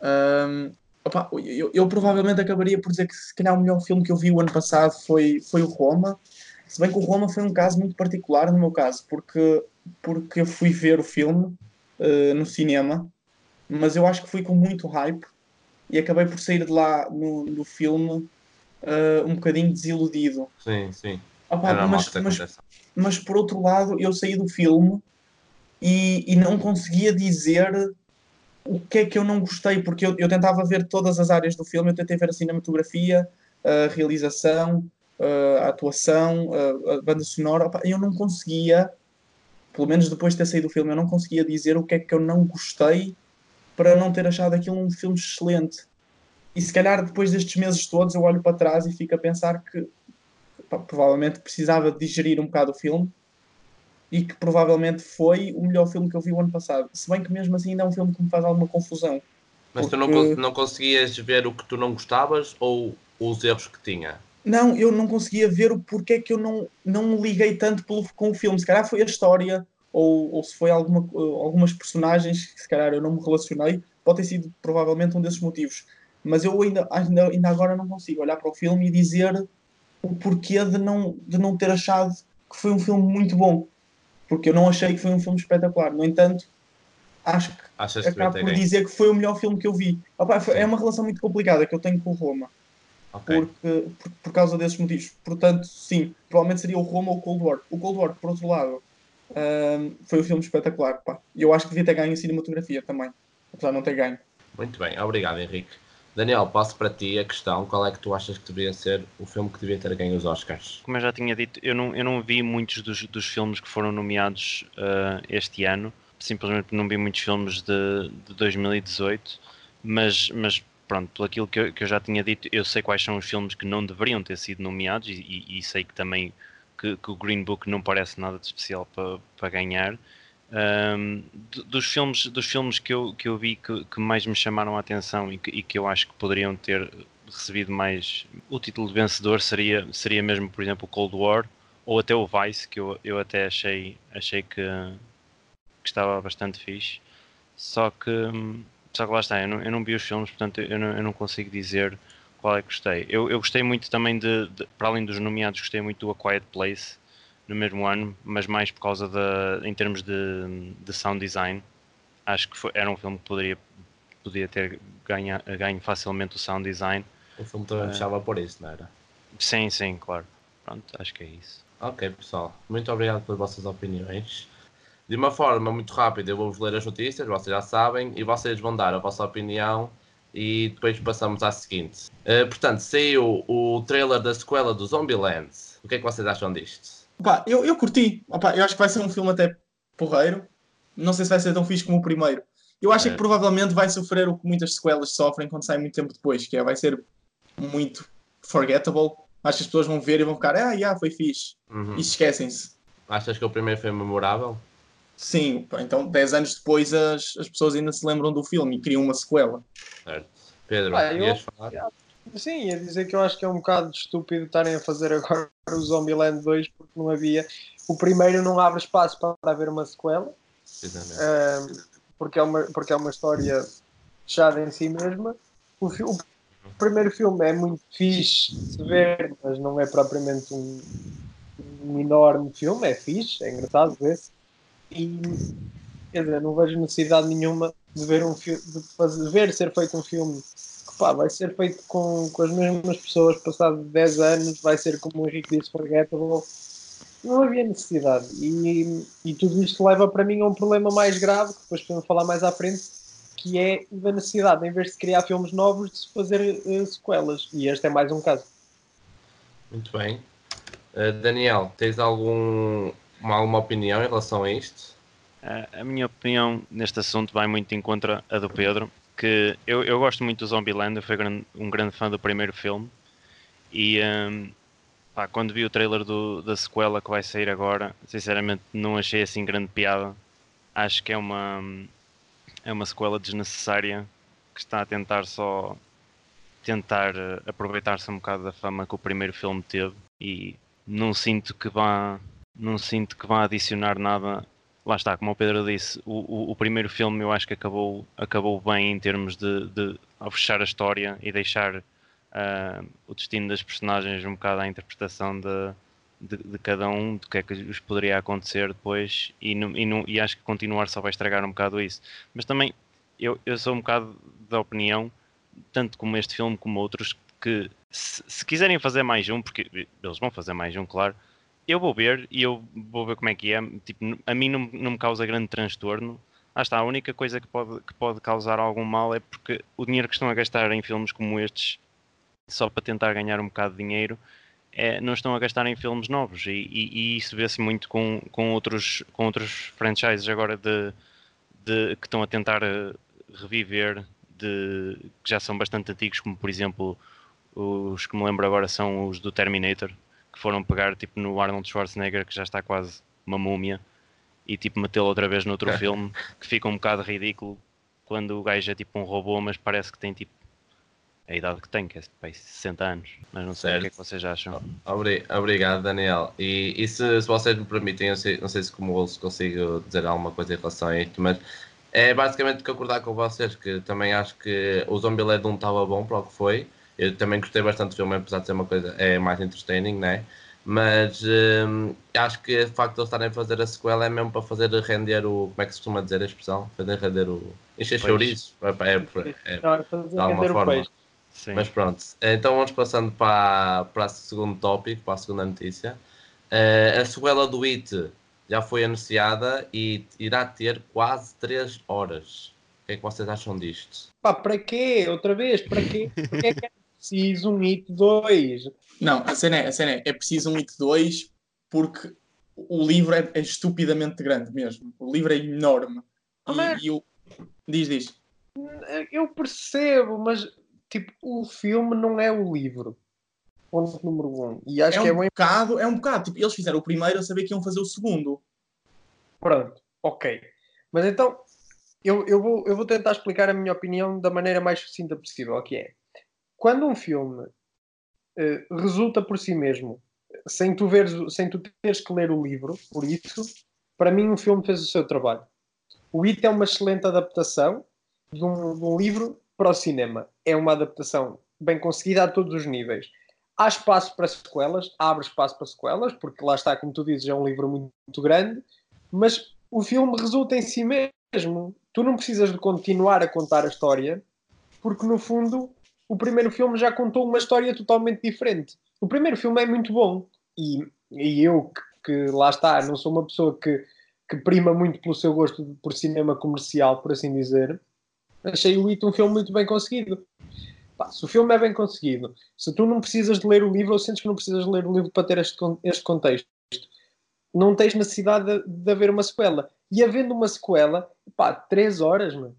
Um, opa, eu, eu, provavelmente acabaria por dizer que se calhar o melhor filme que eu vi o ano passado foi, foi o Roma, se bem que o Roma foi um caso muito particular no meu caso, porque, porque eu fui ver o filme uh, no cinema, mas eu acho que fui com muito hype e acabei por sair de lá no, no filme uh, um bocadinho desiludido. Sim, sim. Opa, mas, mas, mas, por outro lado, eu saí do filme e, e não conseguia dizer o que é que eu não gostei, porque eu, eu tentava ver todas as áreas do filme, eu tentei ver a cinematografia, a realização, a atuação, a, banda sonora, opa, eu não conseguia, pelo menos depois de ter saído do filme, eu não conseguia dizer o que é que eu não gostei para não ter achado aquilo um filme excelente. E se calhar depois destes meses todos eu olho para trás e fico a pensar que provavelmente precisava digerir um bocado o filme e que provavelmente foi o melhor filme que eu vi o ano passado. Se bem que mesmo assim ainda é um filme que me faz alguma confusão. Mas porque... tu não, não conseguias ver o que tu não gostavas ou os erros que tinha? Não, eu não conseguia ver o porquê que eu não, não liguei tanto pelo, com o filme. Se calhar foi a história, ou, ou se foi alguma, algumas personagens que se calhar eu não me relacionei. Pode ter sido provavelmente um desses motivos. Mas eu ainda, ainda, ainda agora não consigo olhar para o filme e dizer o porquê de não, de não ter achado que foi um filme muito bom. Porque eu não achei que foi um filme espetacular. No entanto, acho que Achas acabo por dizer que foi o melhor filme que eu vi. Opa, foi, é uma relação muito complicada que eu tenho com o Roma. Okay. Porque, por, por, causa desses motivos. Portanto, sim, provavelmente seria o Roma ou o Cold War. O Cold War, por outro lado, um, foi um filme espetacular. E eu acho que devia ter ganho em cinematografia também, apesar de não ter ganho. Muito bem, obrigado Henrique. Daniel, passo para ti a questão: qual é que tu achas que deveria ser o filme que devia ter ganho os Oscars? Como eu já tinha dito, eu não, eu não vi muitos dos, dos filmes que foram nomeados uh, este ano, simplesmente não vi muitos filmes de, de 2018, mas, mas pronto, pelo aquilo que eu, que eu, já tinha dito, eu sei quais são os filmes que não deveriam ter sido nomeados e, e, e sei que também que, que, o Green Book não parece nada de especial para, para ganhar. Um, dos filmes, dos filmes que, eu, que eu vi que, que mais me chamaram a atenção e que, e que eu acho que poderiam ter recebido mais o título de vencedor seria, seria mesmo, por exemplo, Cold War ou até o Vice, que eu, eu até achei, achei que, que estava bastante fixe. Só que só que lá está, eu não, eu não vi os filmes, portanto eu não, eu não consigo dizer qual é que gostei. Eu, eu gostei muito também de, de, para além dos nomeados, gostei muito do A Quiet Place. No mesmo ano, mas mais por causa da, em termos de, de sound design. Acho que foi, era um filme que poderia, poderia ter ganha, ganho facilmente o sound design. O filme também uh, fechava por isso, não era? Sim, sim, claro. Pronto, acho que é isso. Ok, pessoal. Muito obrigado pelas vossas opiniões. De uma forma muito rápida, eu vou-vos ler as notícias, vocês já sabem, e vocês vão dar a vossa opinião e depois passamos à seguinte. Uh, portanto, saiu o trailer da sequela do Zombieland. O que é que vocês acham disto? Opa, eu, eu curti. Opa, eu acho que vai ser um filme até porreiro. Não sei se vai ser tão fixe como o primeiro. Eu acho é. que provavelmente vai sofrer o que muitas sequelas sofrem quando sai muito tempo depois, que é, vai ser muito forgettable. Acho que as pessoas vão ver e vão ficar, ah, yeah, foi fixe. Uhum. E esquecem-se. Achas que o primeiro foi memorável? Sim, então 10 anos depois as, as pessoas ainda se lembram do filme e criam uma sequela. Certo. Pedro, ah, eu, falar? Sim, ia dizer que eu acho que é um bocado estúpido estarem a fazer agora o Zombieland 2 porque não havia. O primeiro não abre espaço para haver uma sequela. Uh, porque, é uma, porque é uma história fechada em si mesma. O, o, primeiro filme é muito fixe de ver, mas não é propriamente um, um enorme filme. É fixe, é engraçado ver-se e quer dizer, não vejo necessidade nenhuma de ver um de fazer, ver ser feito um filme pá, vai ser feito com, com as mesmas pessoas passado 10 anos, vai ser como o Henrique disse, forgettable. Não havia necessidade. E, e tudo isto leva para mim a um problema mais grave, que depois podemos falar mais à frente, que é da necessidade, em vez de criar filmes novos, de se fazer uh, sequelas. E este é mais um caso. Muito bem. Uh, Daniel, tens algum uma, alguma opinião em relação a isto? A minha opinião neste assunto vai muito em contra a do Pedro, que eu, eu gosto muito do Zombieland, eu fui um grande fã do primeiro filme e um, pá, quando vi o trailer do, da sequela que vai sair agora, sinceramente não achei assim grande piada. Acho que é uma, é uma sequela desnecessária que está a tentar só tentar eh, aproveitar-se um bocado da fama que o primeiro filme teve e não sinto que vá não sinto que vá adicionar nada. Lá está, como o Pedro disse, o, o, o primeiro filme eu acho que acabou, acabou bem em termos de, de fechar a história e deixar uh, o destino das personagens um bocado à interpretação de, de, de, cada um, do que é que lhes poderia acontecer depois, e, não, e, não, e acho que continuar só vai estragar um bocado isso. Mas também eu, eu sou um bocado da opinião, tanto como este filme como outros, que se, se quiserem fazer mais um, porque eles vão fazer mais um, claro eu vou ver e eu vou ver como é que é. Tipo, a mim não, não me causa grande transtorno. Ah está, a única coisa que pode, que pode causar algum mal é porque o dinheiro que estão a gastar em filmes como estes, só para tentar ganhar um bocado de dinheiro, é, não estão a gastar em filmes novos. E, e, e isso vê-se muito com, com, outros, com outros franchises agora de, de, que estão a tentar eh, reviver, de, que já são bastante antigos, como por exemplo os que me lembro agora são os do Terminator, foram pegar tipo no Arnold Schwarzenegger que já está quase uma múmia e tipo metê-lo outra vez noutro filme que fica um bocado ridículo quando o gajo é tipo um robô mas parece que tem tipo a idade que tem, que é tipo, 60 anos, mas não sei certo. o que é que vocês acham. Obrigado, Daniel. E, e se, se, vocês me permitem, eu sei, não sei se como ouço consigo dizer alguma coisa em relação a isto, mas é basicamente concordar com vocês que também acho que o Zombieland 1 estava bom para o que foi. Eu também gostei bastante do filme, apesar de ser uma coisa é mais entertaining, né? Mas hum, acho que o facto de eles estarem a fazer a sequela é mesmo para fazer render o. Como é que se costuma dizer a expressão? Fazer render o. Encher chouriço. É, é, é, de alguma forma. Mas pronto. Então vamos passando para, para o segundo tópico, para a segunda notícia. Uh, a sequela do It já foi anunciada e irá ter quase 3 horas. O que é que vocês acham disto? Pá, para quê? Outra vez? Para quê? Para que é preciso um IT 2. Não, a cena é, a cena é, é preciso um IT 2 porque o livro é, é, estupidamente grande mesmo. O livro é enorme. Oh, e, e o... Diz, diz. Eu percebo, mas tipo, o filme não é o livro. Ponto número um. E acho é que um é um bocado, é um bocado. Tipo, eles fizeram o primeiro a saber que iam fazer o segundo. Pronto, ok. Mas então, eu, eu, vou, eu vou tentar explicar a minha opinião da maneira mais sucinta possível, que é quando um filme uh, resulta por si mesmo, sem tu, veres, sem tu teres que ler o livro, por isso, para mim, um filme fez o seu trabalho. O It é uma excelente adaptação de um, de um livro para o cinema. É uma adaptação bem conseguida a todos os níveis. há espaço para sequelas, abre espaço para sequelas, porque lá está, como tu dizes, é um livro muito, grande, mas o filme resulta em si mesmo. Tu não precisas de continuar a contar a história, porque no fundo o primeiro filme já contou uma história totalmente diferente. O primeiro filme é muito bom e, e eu que, que lá está, não sou uma pessoa que, que prima muito pelo seu gosto por cinema comercial, por assim dizer, achei o It um filme muito bem conseguido. Pá, se o filme é bem conseguido, se tu não precisas de ler o livro ou sentes que não precisas de ler o livro para ter este, este contexto, não tens necessidade de, de haver uma sequela. E havendo uma sequela, pá, três horas, mano.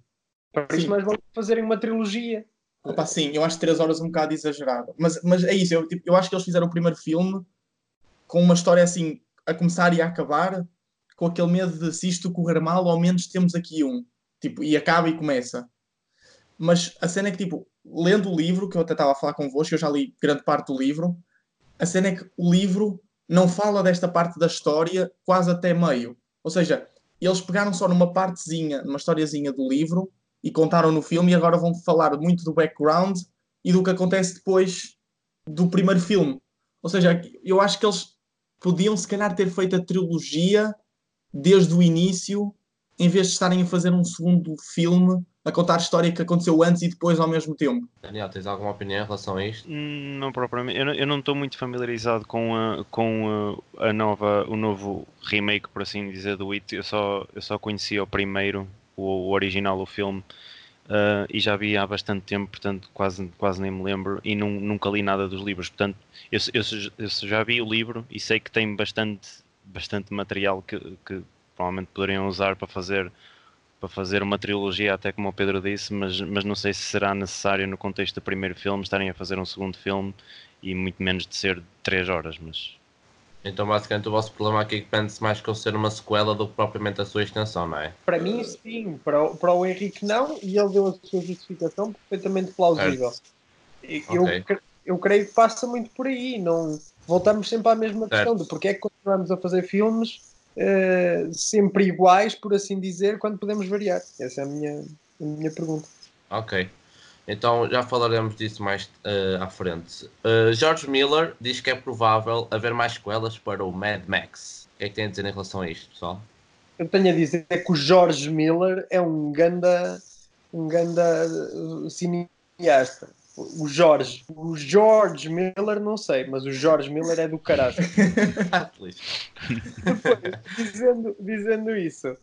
Para isso mais vale fazerem uma trilogia. Opa, sim, eu acho três horas um bocado exagerado. Mas, mas é isso, eu, tipo, eu acho que eles fizeram o primeiro filme com uma história assim, a começar e a acabar, com aquele medo de se isto correr mal, ao menos temos aqui um. Tipo, e acaba e começa. Mas a cena é que, tipo, lendo o livro, que eu até estava a falar convosco, eu já li grande parte do livro, a cena é que o livro não fala desta parte da história quase até meio. Ou seja, eles pegaram só numa partezinha, numa historiazinha do livro e contaram no filme e agora vão falar muito do background e do que acontece depois do primeiro filme. Ou seja, eu acho que eles podiam se calhar ter feito a trilogia desde o início, em vez de estarem a fazer um segundo filme a contar a história que aconteceu antes e depois ao mesmo tempo. Daniel, tens alguma opinião em relação a isto? Hum, não propriamente. Eu não estou muito familiarizado com, a, com a, a, nova, o novo remake, por assim dizer, do It. Eu só, eu só conhecia o primeiro, o, original, o filme, uh, e já vi há bastante tempo, portanto quase, quase nem me lembro, e num, nunca li nada dos livros. Portanto, eu, eu, eu, já vi o livro e sei que tem bastante, bastante material que, que provavelmente poderiam usar para fazer para fazer uma trilogia, até como o Pedro disse, mas, mas não sei se será necessário no contexto do primeiro filme estarem a fazer um segundo filme e muito menos de ser 3 horas, mas... Então basicamente o vosso problema aqui depende-se mais com ser uma sequela do que propriamente a sua extensão, não é? Para mim sim, para o, para o Henrique não, e ele deu a sua justificação perfeitamente plausível. Eu, okay. eu creio que passa muito por aí, não... Voltamos sempre à mesma certo. questão de porque é que continuamos a fazer filmes uh, sempre iguais, por assim dizer, quando podemos variar? Essa é a minha, a minha pergunta. Ok. Então já falaremos disso mais uh, à frente. Uh, George Miller diz que é provável haver mais sequelas para o Mad Max. O que é que tem a dizer em relação a isto, pessoal? Eu tenho a dizer que o George Miller é um ganda, um ganda cineasta o Jorge. O George Miller, não sei, mas o George Miller é do caralho. dizendo, dizendo isso,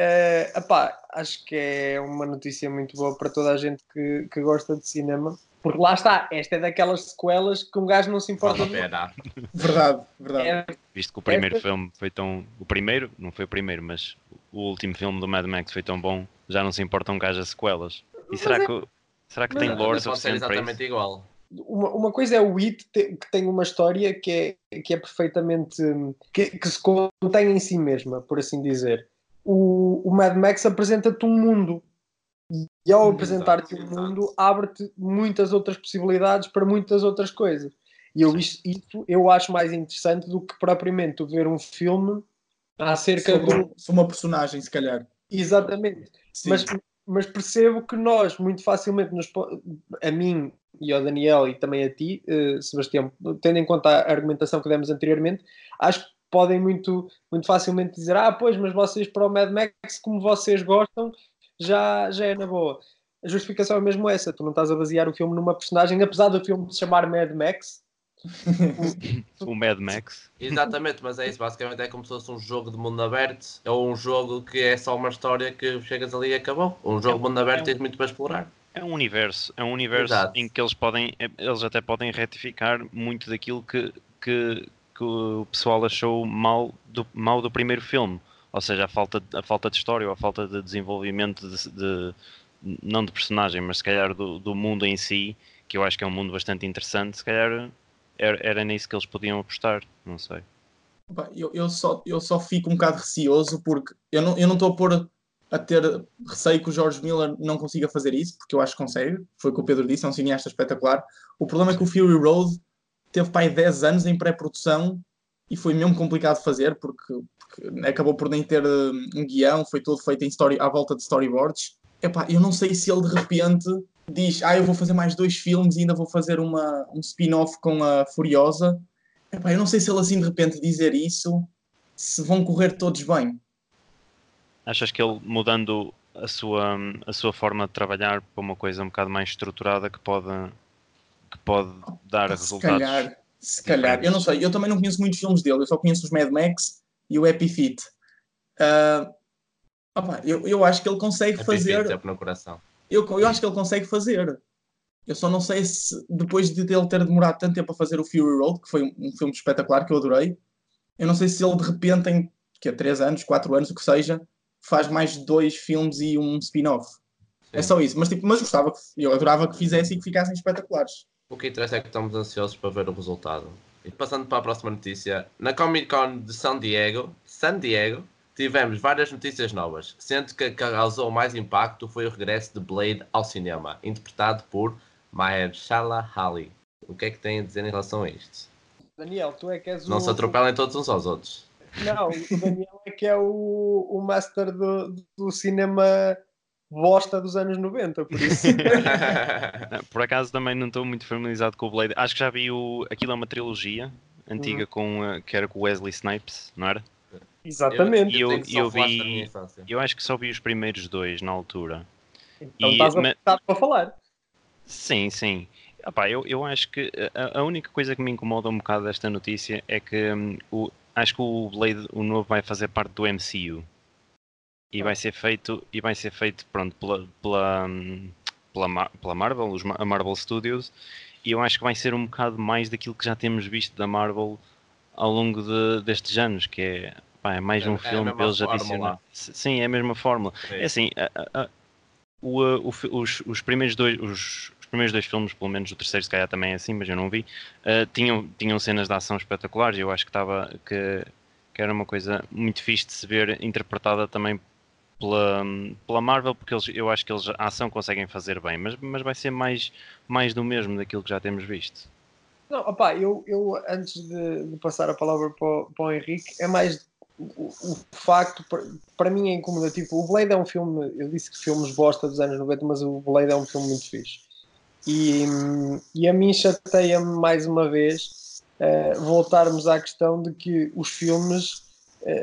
é, epá, acho que é uma notícia muito boa para toda a gente que, que gosta de cinema. Porque lá está, esta é daquelas sequelas que um gajo não se importa. de... Verdade, verdade. É, Visto que o primeiro é, filme foi tão. O primeiro, não foi o primeiro, mas o último filme do Mad Max foi tão bom, já não se importa um gajo a sequelas. E será é que Será que tem lore suficiente ser exatamente igual. Uma, uma coisa é o It, que tem uma história que é, que é perfeitamente. Que, que se contém em si mesma, por assim dizer. O, o Mad Max apresenta-te um mundo. E ao apresentar-te um mundo, abre-te muitas outras possibilidades para muitas outras coisas. E eu, isso, isso eu acho mais interessante do que propriamente ver um filme acerca sobre, de. Sobre uma personagem, se calhar. Exatamente. Sim. Mas mas percebo que nós muito facilmente nos, a mim e ao Daniel e também a ti, uh, Sebastião, tendo em conta a argumentação que demos anteriormente, acho que podem muito, muito facilmente dizer ah, pois, mas vocês para o Mad Max, como vocês gostam, já, já é na boa. A justificação é mesmo essa, tu não estás a basear o filme numa personagem, apesar do filme se chamar Mad Max, o Mad Max. Exatamente, mas é isso. Basicamente é como se fosse um jogo de mundo aberto ou um jogo que é só uma história que chegas ali e acabou. Um jogo é, de mundo aberto é tens muito para explorar. É um universo, é um universo Exato. em que eles podem, eles até podem retificar muito daquilo que, que, que o pessoal achou mal do, mal do primeiro filme. Ou seja, a falta, a falta de história ou a falta de desenvolvimento de, de não de personagem, mas se calhar do, do mundo em si, que eu acho que é um mundo bastante interessante, se calhar era, era nisso que eles podiam apostar, não sei. Eu, eu, só, eu só fico um bocado receoso porque eu não estou eu não a pôr a ter receio que o George Miller não consiga fazer isso, porque eu acho que consegue. Foi o que o Pedro disse, é um cineasta espetacular. O problema é que o Fury Road teve pai 10 anos em pré-produção e foi mesmo complicado fazer porque, porque, acabou por nem ter um guião, foi todo feito em story, à volta de storyboards. Epá, eu não sei se ele de repente diz, ah, eu vou fazer mais dois filmes e ainda vou fazer uma, um spin-off com a Furiosa. Epá, eu não sei se ele assim de repente dizer isso, se vão correr todos bem. Achas que ele mudando a sua, a sua forma de trabalhar para uma coisa um bocado mais estruturada que pode, que pode dar se resultados? Calhar, se calhar, eu não sei, eu também não conheço muitos filmes dele, eu só conheço os Mad Max e o Happy Feet. Uh, opa, eu, eu acho que ele consegue Happy fazer. Feet, no coração. Eu, eu acho que ele consegue fazer. Eu só não sei se depois de ele ter demorado tanto tempo a fazer o Fury Road, que foi um, um filme espetacular que eu adorei, eu não sei se ele de repente em que é 3 anos, 4 anos, o que seja, faz mais dois filmes e um spin-off. É só isso. Mas, tipo, mas gostava, que, eu adorava que fizessem e que ficassem espetaculares. O que interessa é que estamos ansiosos para ver o resultado. E passando para a próxima notícia, na Comic Con de San Diego, San Diego, tivemos várias notícias novas, sendo que a que causou mais impacto foi o regresso de Blade ao cinema, interpretado por Mahershala Ali. O que é que tem a dizer em relação a isto? Daniel, tu é que és o. Não se atropelem todos uns aos outros. Não, o Daniel é que é o, o master do, do cinema bosta dos anos 90, por isso. por acaso também não estou muito familiarizado com o Blade. Acho que já vi o. Aquilo é uma trilogia antiga uhum. com, uh, que era com o Wesley Snipes, não era? Exatamente. E eu, eu, eu, vi. Eu acho que só vi os primeiros dois na altura. Então e, estás mas... para falar. Sim, sim. Epá, eu, eu acho que a, a, única coisa que me incomoda um bocado desta notícia é que um, o, acho que o Blade, o novo, vai fazer parte do MCU. E vai ser feito, e vai ser feito pronto, pela, pela, pela, pela Marvel, os, a Marvel Studios, e eu acho que vai ser um bocado mais daquilo que já temos visto da Marvel ao longo de, destes anos, que é, pá, é mais um é, filme para eles adicionar. Sim, é a mesma fórmula. É assim, a, a, o, o, os, os primeiros dois, os, primeiros dois filmes, pelo menos o terceiro se calhar também é assim, mas eu não vi, uh, tinham, tinham cenas de ação espetaculares. Eu acho que estava que, que, era uma coisa muito fixe de se ver interpretada também pela, pela Marvel, porque eles, eu acho que eles a ação conseguem fazer bem, mas, mas vai ser mais, mais do mesmo daquilo que já temos visto. Não, opá, eu, eu antes de, de passar a palavra para o, para o Henrique, é mais o, o, facto, para, para mim é incomodativo. O Blade é um filme, eu disse que filmes bosta dos anos 90, mas o Blade é um filme muito fixe. E, e a mim chateia-me mais uma vez uh, voltarmos à questão de que os filmes,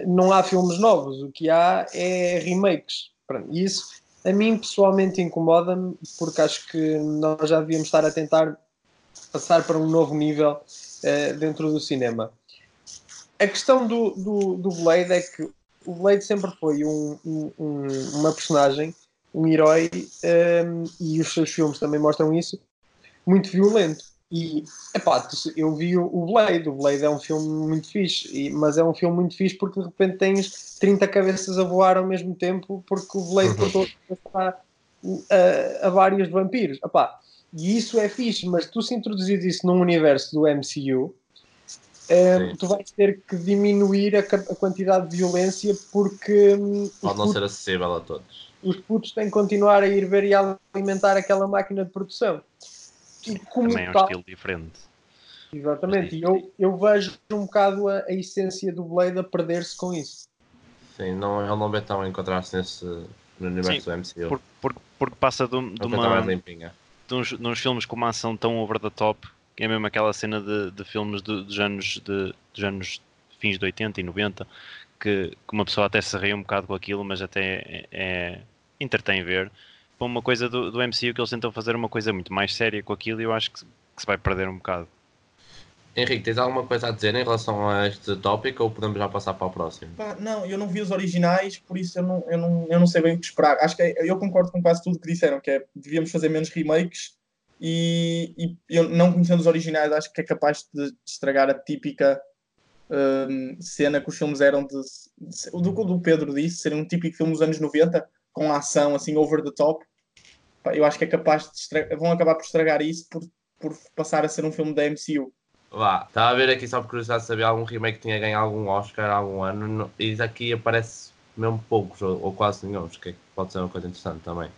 não há filmes novos, o que há é remakes. Pronto, isso a mim pessoalmente incomoda-me porque acho que nós já devíamos estar a tentar passar para um novo nível uh, dentro do cinema. A questão do, do, do Blade é que o Blade sempre foi um, um, uma personagem um herói, um, ehm, e os seus filmes também mostram isso, muito violento. E, epá, eu vi o Blade, o Blade é um filme muito fixe, mas é um filme muito fixe porque de repente tens 30 cabeças a voar ao mesmo tempo porque o Blade uhum. cortou a, a, a vários vampiros. Epá, e isso é fixe, mas tu se introduzires isso num universo do MCU, um, ehm, tu vais ter que diminuir a, a, quantidade de violência porque... Hum, Pode não ser acessível a todos os putos têm que continuar a ir ver e a alimentar aquela máquina de produção. E como Também é um tal, estilo diferente. Exatamente, e eu, eu vejo um bocado a, a essência do Blade a perder-se com isso. Sim, não, ele não vê tão encontrar-se nesse no universo Sim, do MCU. Por, por, porque passa de, de, uma, de, uns, de uns filmes com uma ação tão over the top, que é mesmo aquela cena de, de filmes de, dos anos de, dos anos fins de 80 e 90, que, que uma pessoa até se ri um bocado com aquilo, mas até é, é entretém ver. Para uma coisa do, do MCU que eles tentam fazer uma coisa muito mais séria com aquilo e eu acho que, que se vai perder um bocado. Henrique, tens alguma coisa a dizer em relação a este tópico ou podemos já passar para o próximo? Pá, não, eu não vi os originais, por isso eu não, eu, não, eu não sei bem o que esperar. Acho que é, eu concordo com quase tudo que disseram, que é devíamos fazer menos remakes e, e eu não conhecendo os originais acho que é capaz de estragar a típica um, cena que os filmes eram de, de, do que o Pedro disse, ser um típico filme dos anos 90 com a ação assim over the top, eu acho que é capaz de estragar, vão acabar por estragar isso por, por passar a ser um filme da MCU. Vá, estava a ver aqui só por curiosidade de saber algum remake que tinha ganho algum Oscar há algum ano e aqui aparece mesmo poucos ou, ou quase nenhum, que pode ser uma coisa interessante também.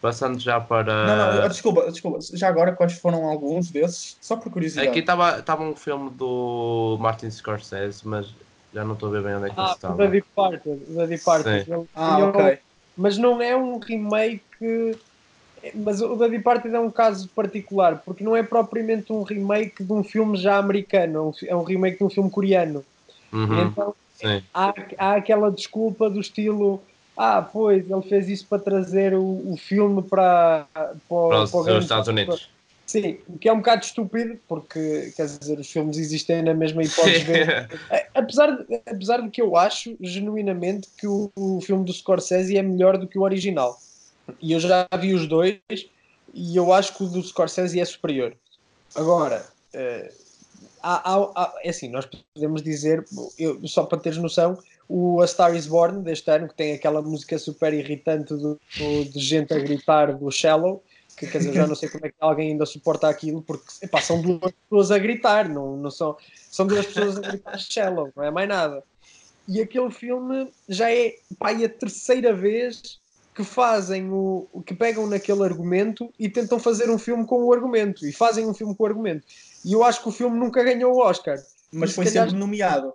Passando já para. Não, não, desculpa, desculpa. Já agora, quais foram alguns desses? Só por curiosidade. Aqui estava um filme do Martin Scorsese, mas já não estou a ver bem onde é que ah, estava. Da Departed. Da Departed. Ah, ok mas não é um remake Mas o The Departed é um caso particular, porque não é propriamente um remake de um filme já americano, é um remake de um filme coreano. Uhum. Então há, há aquela desculpa do estilo ah, pois, ele fez isso para trazer o, o filme para, para, para, os, para os Estados Unidos. Sim, o que é um bocado estúpido, porque quer dizer, os filmes existem na mesma hipótese. apesar, de, apesar de que eu acho genuinamente que o, o, filme do Scorsese é melhor do que o original. E eu já vi os dois e eu acho que o do Scorsese é superior. Agora, uh, há, há, há, é assim, nós podemos dizer, eu, só para teres noção, o A Star is Born deste ano, que tem aquela música super irritante do, do, de gente a gritar do Shallow, que quer dizer, já não sei como é que alguém ainda suporta aquilo, porque epá, são duas pessoas a gritar, não, não são, são duas pessoas a gritar Shallow, não é mais nada. E aquele filme já é pá, a terceira vez que fazem o que pegam naquele argumento e tentam fazer um filme com o argumento e fazem um filme com o argumento. E eu acho que o filme nunca ganhou o Oscar. Mas foi calhar... sempre nomeado.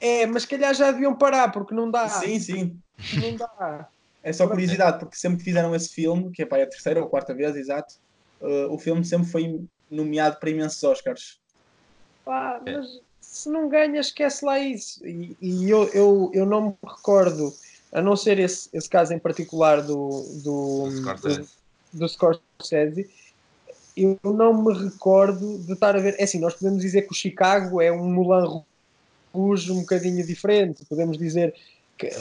É, mas calhar já deviam parar, porque não dá. Sim, sim. Não dá. É só curiosidade, porque sempre que fizeram esse filme, que é para a terceira ou quarta vez, exato, uh, o filme sempre foi nomeado para imensos Oscars. Pá, é. mas se não ganha, esquece lá isso. E, e, eu, eu, eu não me recordo, a não ser esse, esse caso em particular do, do, do, Scorsese. do, do Scorsese, eu não me recordo de estar a ver. É assim, nós podemos dizer que o Chicago é um Mulan Rouge um bocadinho diferente. Podemos dizer.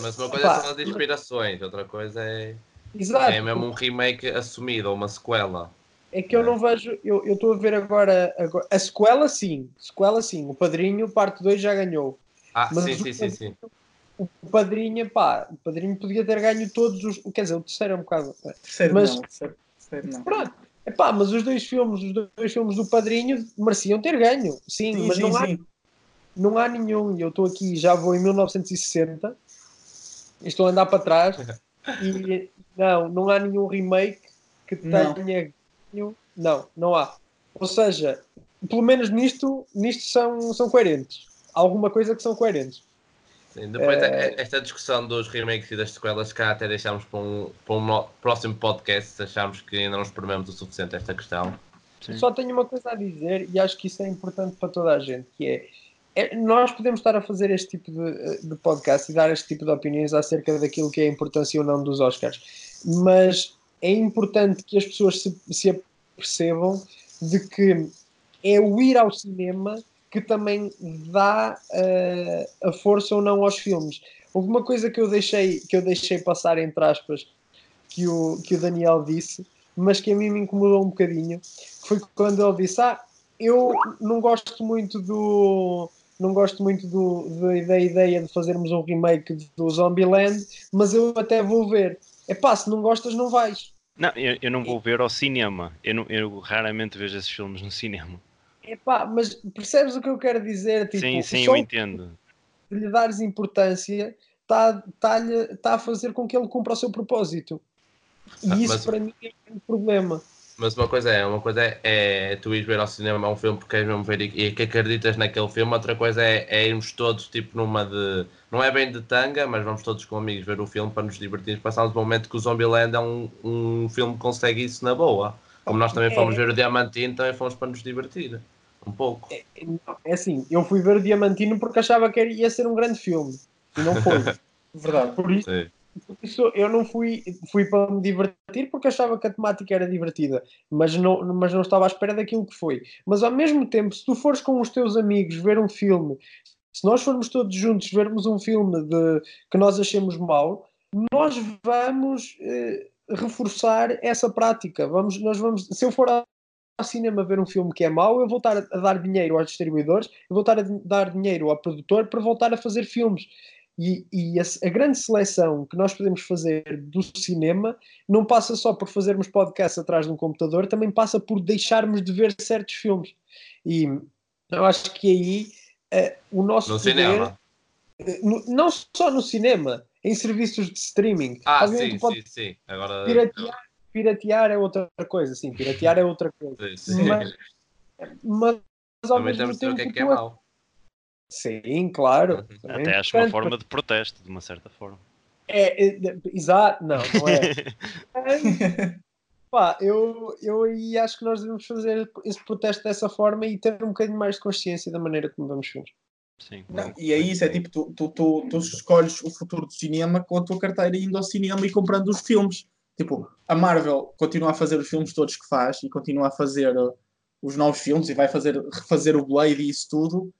Mas uma coisa Pá, são as inspirações, outra coisa é. Exato. É mesmo um remake assumido, ou uma sequela. É que eu não vejo, eu estou a ver agora, agora, a sequela sim, sequela sim, o Padrinho, parte 2 já ganhou. Ah, mas sim, sim, sim, sim. O Padrinho, pá, o Padrinho podia ter ganho todos os, quer dizer, o terceiro é um bocado. É. Terceiro mas, não, terceiro, terceiro não. Pronto, Epá, mas os dois filmes, os dois filmes do Padrinho mereciam ter ganho, sim, sim mas sim, não, há, não há nenhum. Eu estou aqui, já vou em 1960, estou a andar para trás e não, não há nenhum remake que tenha ganho. Não, não há. Ou seja, pelo menos nisto, nisto são, são coerentes. Alguma coisa que são coerentes. Sim, depois é... esta discussão dos remakes e das sequelas cá até deixámos para um, para um próximo podcast se achámos que ainda não experimentamos o suficiente esta questão. Sim. Só tenho uma coisa a dizer e acho que isso é importante para toda a gente, que é, é nós podemos estar a fazer este tipo de, de, podcast e dar este tipo de opiniões acerca daquilo que é a importância ou não dos Oscars, mas é importante que as pessoas se, se apercebam de que é o ir ao cinema que também dá uh, a força ou não aos filmes. Houve uma coisa que eu deixei, que eu deixei passar entre aspas, que o, que o Daniel disse, mas que a mim me incomodou um bocadinho, foi quando ele disse, ah, eu não gosto muito do não gosto muito do, do, da ideia de fazermos um remake do Zombieland, mas eu até vou ver. É pá, se não gostas, não vais. Não, eu, eu não vou ver ao cinema. Eu, não, eu raramente vejo esses filmes no cinema. Epá, mas percebes o que eu quero dizer? Tipo, sim, sim, eu entendo. De lhe dares importância está tá, tá a fazer com que ele cumpra o seu propósito. E ah, isso mas, para mim é um problema. Mas uma coisa é, uma coisa é, é tu ires ver ao cinema um filme porque queres mesmo ver e, e que acreditas naquele filme, outra coisa é, é, irmos todos tipo numa de. Não é bem de tanga, mas vamos todos com amigos ver o filme para nos divertir. Passamos um momento que o Zombieland é um, um filme que consegue isso na boa. Como nós também é. fomos ver o Diamantino, também fomos para nos divertir. Um pouco. É, é assim, eu fui ver o Diamantino porque achava que ia ser um grande filme. E não foi. Verdade. Por isso, por isso eu não fui, fui para me divertir porque achava que a temática era divertida. Mas não, mas não estava à espera daquilo que foi. Mas ao mesmo tempo, se tu fores com os teus amigos ver um filme, se nós formos todos juntos vermos um filme de, que nós achemos mau, nós vamos eh, reforçar essa prática. Vamos, nós vamos, se eu for ao cinema ver um filme que é mau, eu vou estar a dar dinheiro aos distribuidores, eu vou estar a dar dinheiro ao produtor para voltar a fazer filmes. E, e a, a, grande seleção que nós podemos fazer do cinema não passa só por fazermos podcast atrás de um computador, também passa por deixarmos de ver certos filmes. E eu acho que aí uh, o nosso no poder, cinema. Uh, no, não só no cinema, em serviços de streaming. Ah, sim, sim, sim. Agora, piratear, piratear é outra coisa, sim, piratear é outra coisa. Sim. Mas, mas ao Também mesmo tempo. Que é que é mau. Sim, claro. Uhum. Até acho uma forma de protesto, de uma certa forma. É, é exato, não, não é. Pá, eu, eu aí acho que nós devemos fazer esse protesto dessa forma e ter um bocadinho mais de consciência da maneira como vamos filmes. Sim. Não, e aí isso é tipo, tu, tu, tu, tu escolhes o futuro do cinema com a tua carteira indo ao cinema e comprando os filmes. Tipo, a Marvel continua a fazer os filmes todos que faz e continua a fazer uh, os novos filmes e vai fazer, refazer o Blade e isso tudo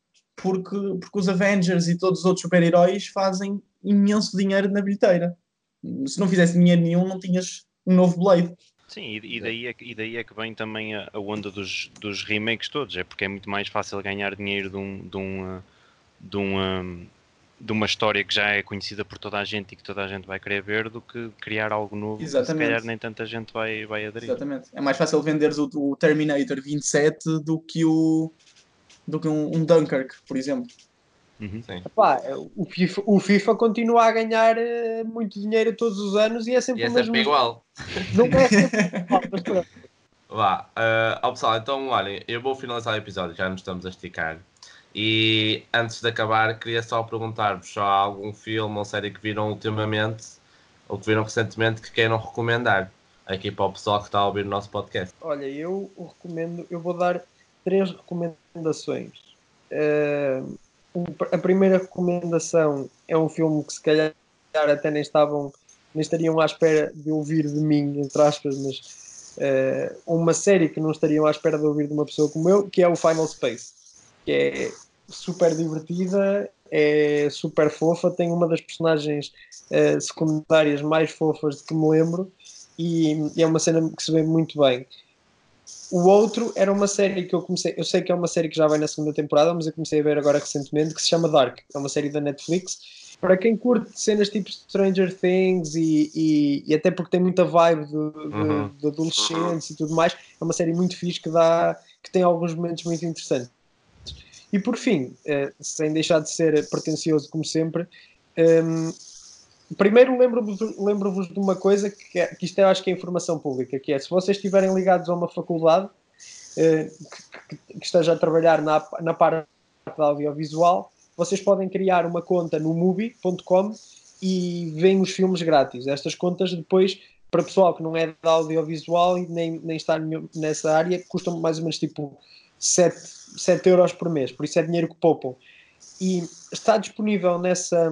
porque, porque os Avengers e todos os outros super-heróis fazem imenso dinheiro na bilheteira. Se não fizesse dinheiro nenhum, não tinhas um novo Blade. Sim, e, e, daí, é, e daí é que vem também a, a onda dos, dos remakes todos, é porque é muito mais fácil ganhar dinheiro de um, de um, de um, de uma história que já é conhecida por toda a gente e que toda a gente vai querer ver do que criar algo novo Exatamente. que se calhar nem tanta gente vai, vai aderir. Exatamente. É mais fácil venderes o, o Terminator 27 do que o do que um, um Dunkirk, por exemplo. Uhum. Epá, o, FIFA, o FIFA continua a ganhar uh, muito dinheiro todos os anos e é sempre e é o mesmo. sempre igual. Não é sempre igual, mas pronto. Vá, uh, pessoal, então olhem, eu vou finalizar o episódio, já nos estamos a esticar. E antes de acabar, queria só perguntar-vos se há algum filme ou série que viram ultimamente ou que viram recentemente que queiram recomendar aqui para o pessoal que está a ouvir o nosso podcast. Olha, eu recomendo, eu vou dar três recomendações. Uh, a primeira recomendação é um filme que se calhar até nem estavam nem estariam à espera de ouvir de mim, entre aspas, mas uh, uma série que não estariam à espera de ouvir de uma pessoa como eu, que é o Final Space que é super divertida, é super fofa, tem uma das personagens uh, secundárias mais fofas de que me lembro e, e, é uma cena que se vê muito bem. O outro era uma série que eu comecei, eu sei que é uma série que já vai na segunda temporada, mas eu comecei a ver agora recentemente, que se chama Dark, é uma série da Netflix. Para quem curte cenas tipo Stranger Things e, e, e até porque tem muita vibe de, de, uhum. de adolescentes e tudo mais, é uma série muito fixe que dá que tem alguns momentos muito interessantes. E por fim, uh, sem deixar de ser pretencioso como sempre, um, ehm, primeiro lembro-vos lembro de uma coisa que, é, que isto eu acho que é informação pública, que é se vocês estiverem ligados a uma faculdade uh, que, que, esteja a trabalhar na, na parte audiovisual, vocês podem criar uma conta no movie.com e veem os filmes grátis. Estas contas depois, para pessoal que não é da audiovisual e nem, nem está nessa área, custam mais ou menos tipo 7, 7 euros por mês, por isso é dinheiro que poupam. E está disponível nessa,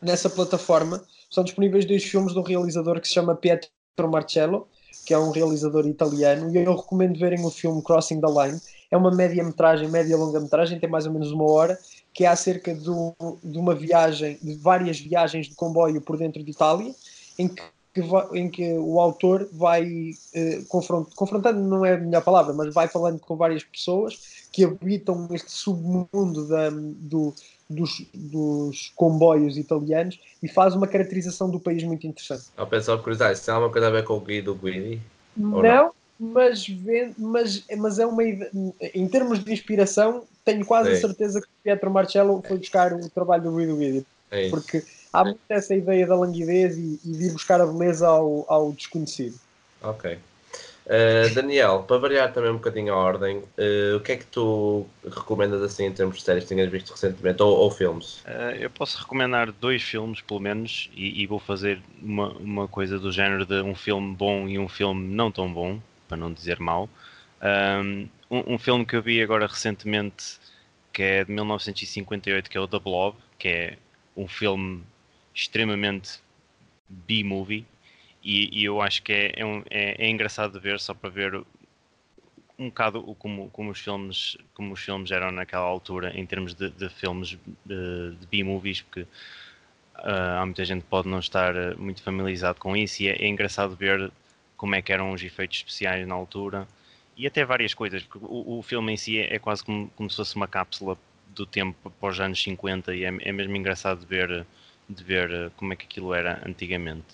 nessa plataforma, são disponíveis dois filmes de um realizador que se chama Pietro Marcello, que é um realizador italiano, e eu recomendo verem o filme Crossing the Line. É uma média-metragem, média-longa-metragem, tem mais ou menos uma hora, que é acerca do, de uma viagem, de várias viagens de comboio por dentro de Itália, em que que vai, em que o autor vai eh, confront, confrontando, não é a minha palavra, mas vai falando com várias pessoas que habitam este submundo da, do, dos, dos, comboios italianos e faz uma caracterização do país muito interessante. Eu pensava curiosidade, se tem alguma coisa a ver com o Guido Guidi? Não, não? Mas, mas, mas é uma em termos de inspiração, tenho quase Sim. a certeza que Pietro Marcello foi buscar o trabalho do Guido Guidi. É porque há muito essa ideia da languidez e, e de ir buscar a beleza ao, ao desconhecido. Ok. Uh, Daniel, para variar também um bocadinho a ordem, uh, o que é que tu recomendas assim em termos de séries que tenhas visto recentemente ou, ou filmes? Uh, eu posso recomendar dois filmes, pelo menos, e, e, vou fazer uma, uma coisa do género de um filme bom e um filme não tão bom, para não dizer mau. Um, um, filme que eu vi agora recentemente, que é de 1958, que é o The Blob, que é um filme extremamente B-movie e, e, eu acho que é, é, um, é, é, engraçado de ver só para ver um bocado como, como, os filmes, como os filmes eram naquela altura em termos de, de filmes de, de B-movies, porque uh, há muita gente que pode não estar muito familiarizado com isso e é, é, engraçado ver como é que eram os efeitos especiais na altura e até várias coisas, porque o, o filme em si é, é, quase como, como se fosse uma cápsula do tempo para os anos 50 e é, é mesmo engraçado ver de ver eh, como é que aquilo era antigamente.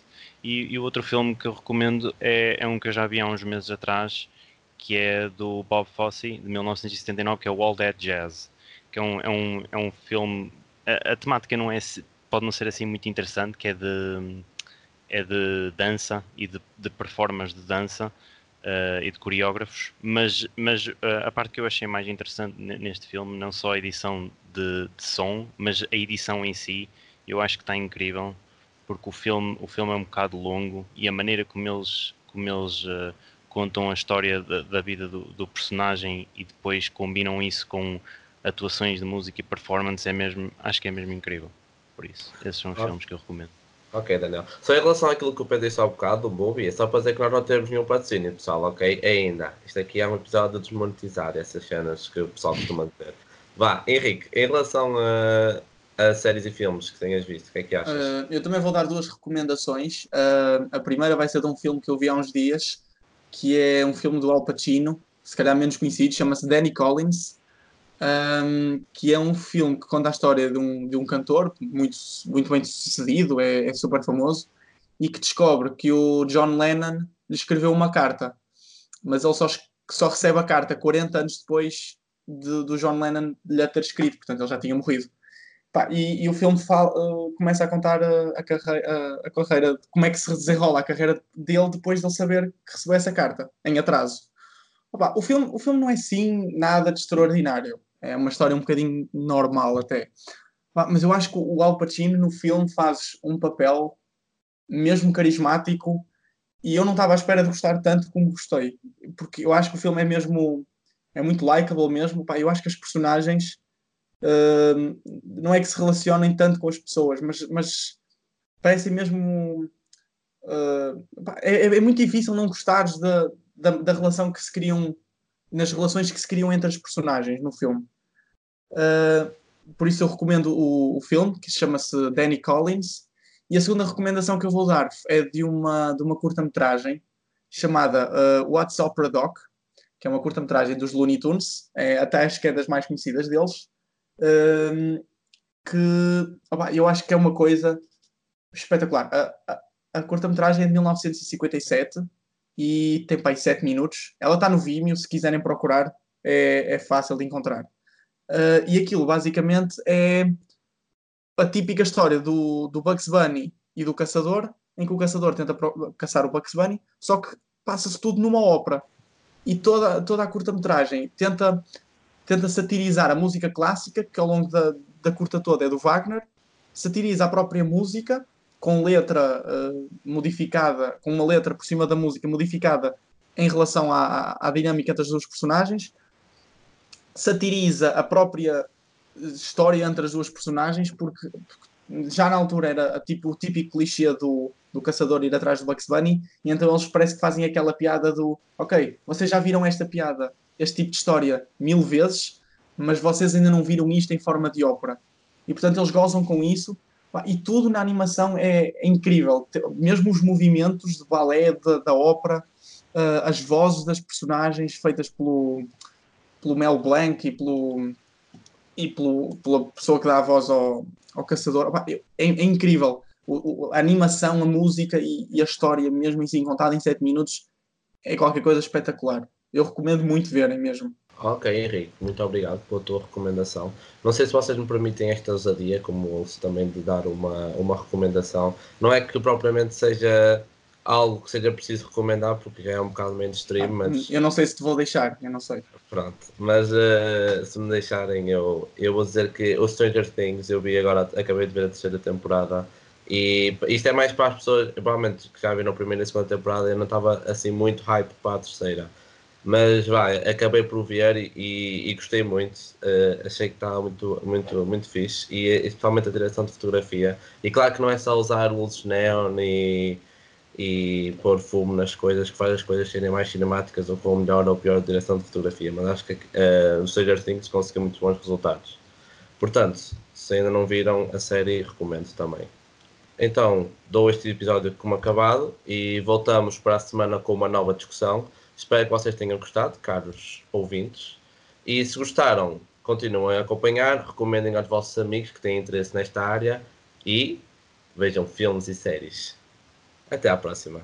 E, e o outro filme que eu recomendo é, é, um que eu já vi há uns meses atrás, que é do Bob Fosse, de 1979, que é o All That Jazz, que é um, é um, é um filme... A, a temática não é, pode não ser assim muito interessante, que é de, é de dança e de, de performance de dança, Uh, e de coreógrafos, mas, mas uh, a parte que eu achei mais interessante neste filme, não só a edição de, de, som, mas a edição em si, eu acho que está incrível porque o filme, o filme é um bocado longo e a maneira como eles, como eles uh, contam a história da, da vida do, do, personagem e depois combinam isso com atuações de música e performance, é mesmo, acho que é mesmo incrível. Por isso, esses são os ah. filmes que eu recomendo. Ok, Daniel. Só em relação àquilo que o Pedro disse há um bocado do movie, é só para dizer que nós não temos nenhum patrocínio, pessoal, ok? Ainda. Isto aqui é um episódio de desmonetizar essas cenas que o pessoal costuma dizer. Vá, Henrique, em relação a, a séries e filmes que tenhas visto, o que é que achas? Uh, eu também vou dar duas recomendações. Uh, a primeira vai ser de um filme que eu vi há uns dias, que é um filme do Al Pacino, se calhar menos conhecido, chama-se Danny Collins, um, que é um filme que conta a história de um, de um cantor muito, muito bem sucedido, é, é super famoso, e que descobre que o John Lennon lhe escreveu uma carta, mas ele só, só recebe a carta 40 anos depois de, do John Lennon lhe ter escrito, portanto ele já tinha morrido. Pá, e, e, o filme fala, uh, começa a contar a, a, carreira, a, carreira, como é que se desenrola a carreira dele depois de ele saber que recebeu essa carta, em atraso. Opa, o, filme, o filme não é sim nada de extraordinário, é uma história um bocadinho normal até. Mas eu acho que o Al Pacino no filme faz um papel mesmo carismático e eu não estava à espera de gostar tanto como gostei, porque eu acho que o filme é mesmo é muito likable mesmo. Pá, eu acho que as personagens uh, não é que se relacionem tanto com as pessoas, mas, mas parecem mesmo. Uh, é, é, muito difícil não gostares da, da, da, relação que se criam, nas relações que se criam entre as personagens no filme. Uh, por isso eu recomendo o, o filme, que chama-se Danny Collins. E a segunda recomendação que eu vou dar é de uma, de uma curta-metragem chamada uh, What's Opera Doc, que é uma curta-metragem dos Looney Tunes, é, até acho que é das mais conhecidas deles, um, que opa, eu acho que é uma coisa espetacular. A, a, a curta-metragem é de 1957 e tem para aí 7 minutos. Ela está no Vimeo, se quiserem procurar, é, é fácil de encontrar. Uh, e aquilo basicamente é a típica história do, do Bugs Bunny e do caçador, em que o caçador tenta caçar o Bugs Bunny, só que passa-se tudo numa ópera e toda, toda a curta-metragem tenta, tenta satirizar a música clássica, que ao longo da, da curta toda é do Wagner, satiriza a própria música com letra uh, modificada, com uma letra por cima da música modificada em relação à, à dinâmica entre as duas personagens, satiriza a própria história entre as duas personagens, porque, porque já na altura era tipo, o típico clichê do, do caçador ir atrás do Bugs Bunny, e então eles parece que fazem aquela piada do ok, vocês já viram esta piada, este tipo de história mil vezes, mas vocês ainda não viram isto em forma de ópera. E portanto eles gozam com isso, e tudo na animação é, é incrível, mesmo os movimentos de balé, de, da ópera, uh, as vozes das personagens feitas pelo, pelo Mel Blanc e pelo e pelo, pela pessoa que dá a voz ao, ao caçador, é, é incrível o, a animação, a música e, e, a história, mesmo assim contada em 7 minutos, é qualquer coisa espetacular. Eu recomendo muito verem mesmo. Ok, Henrique, muito obrigado pela tua recomendação. Não sei se vocês me permitem esta ousadia, como ouço também de dar uma, uma recomendação. Não é que propriamente seja algo que seja preciso recomendar, porque já é um bocado mainstream, ah, mas... Eu não sei se te vou deixar, eu não sei. Pronto, mas uh, se me deixarem, eu, eu vou dizer que o Stranger Things, eu vi agora, acabei de ver a terceira temporada, e isto é mais para as pessoas, provavelmente que já viram a primeira e a segunda temporada, eu não estava assim muito hype para a terceira. Mas vai, acabei por ver e, e, e gostei muito. Uh, achei que estava muito, muito, muito fixe. E especialmente a direção de fotografia. E claro que não é só usar luzes neon e, e pôr fumo nas coisas que faz as coisas serem mais cinemáticas ou com melhor ou pior direção de fotografia. Mas acho que uh, no Stranger Things conseguiu muito bons resultados. Portanto, se ainda não viram a série, recomendo também. Então, dou este episódio como acabado e voltamos para a semana com uma nova discussão. Espero que vocês tenham gostado, caros ouvintes. E se gostaram, continuem a acompanhar, recomendem aos vossos amigos que têm interesse nesta área e vejam filmes e séries. Até à próxima.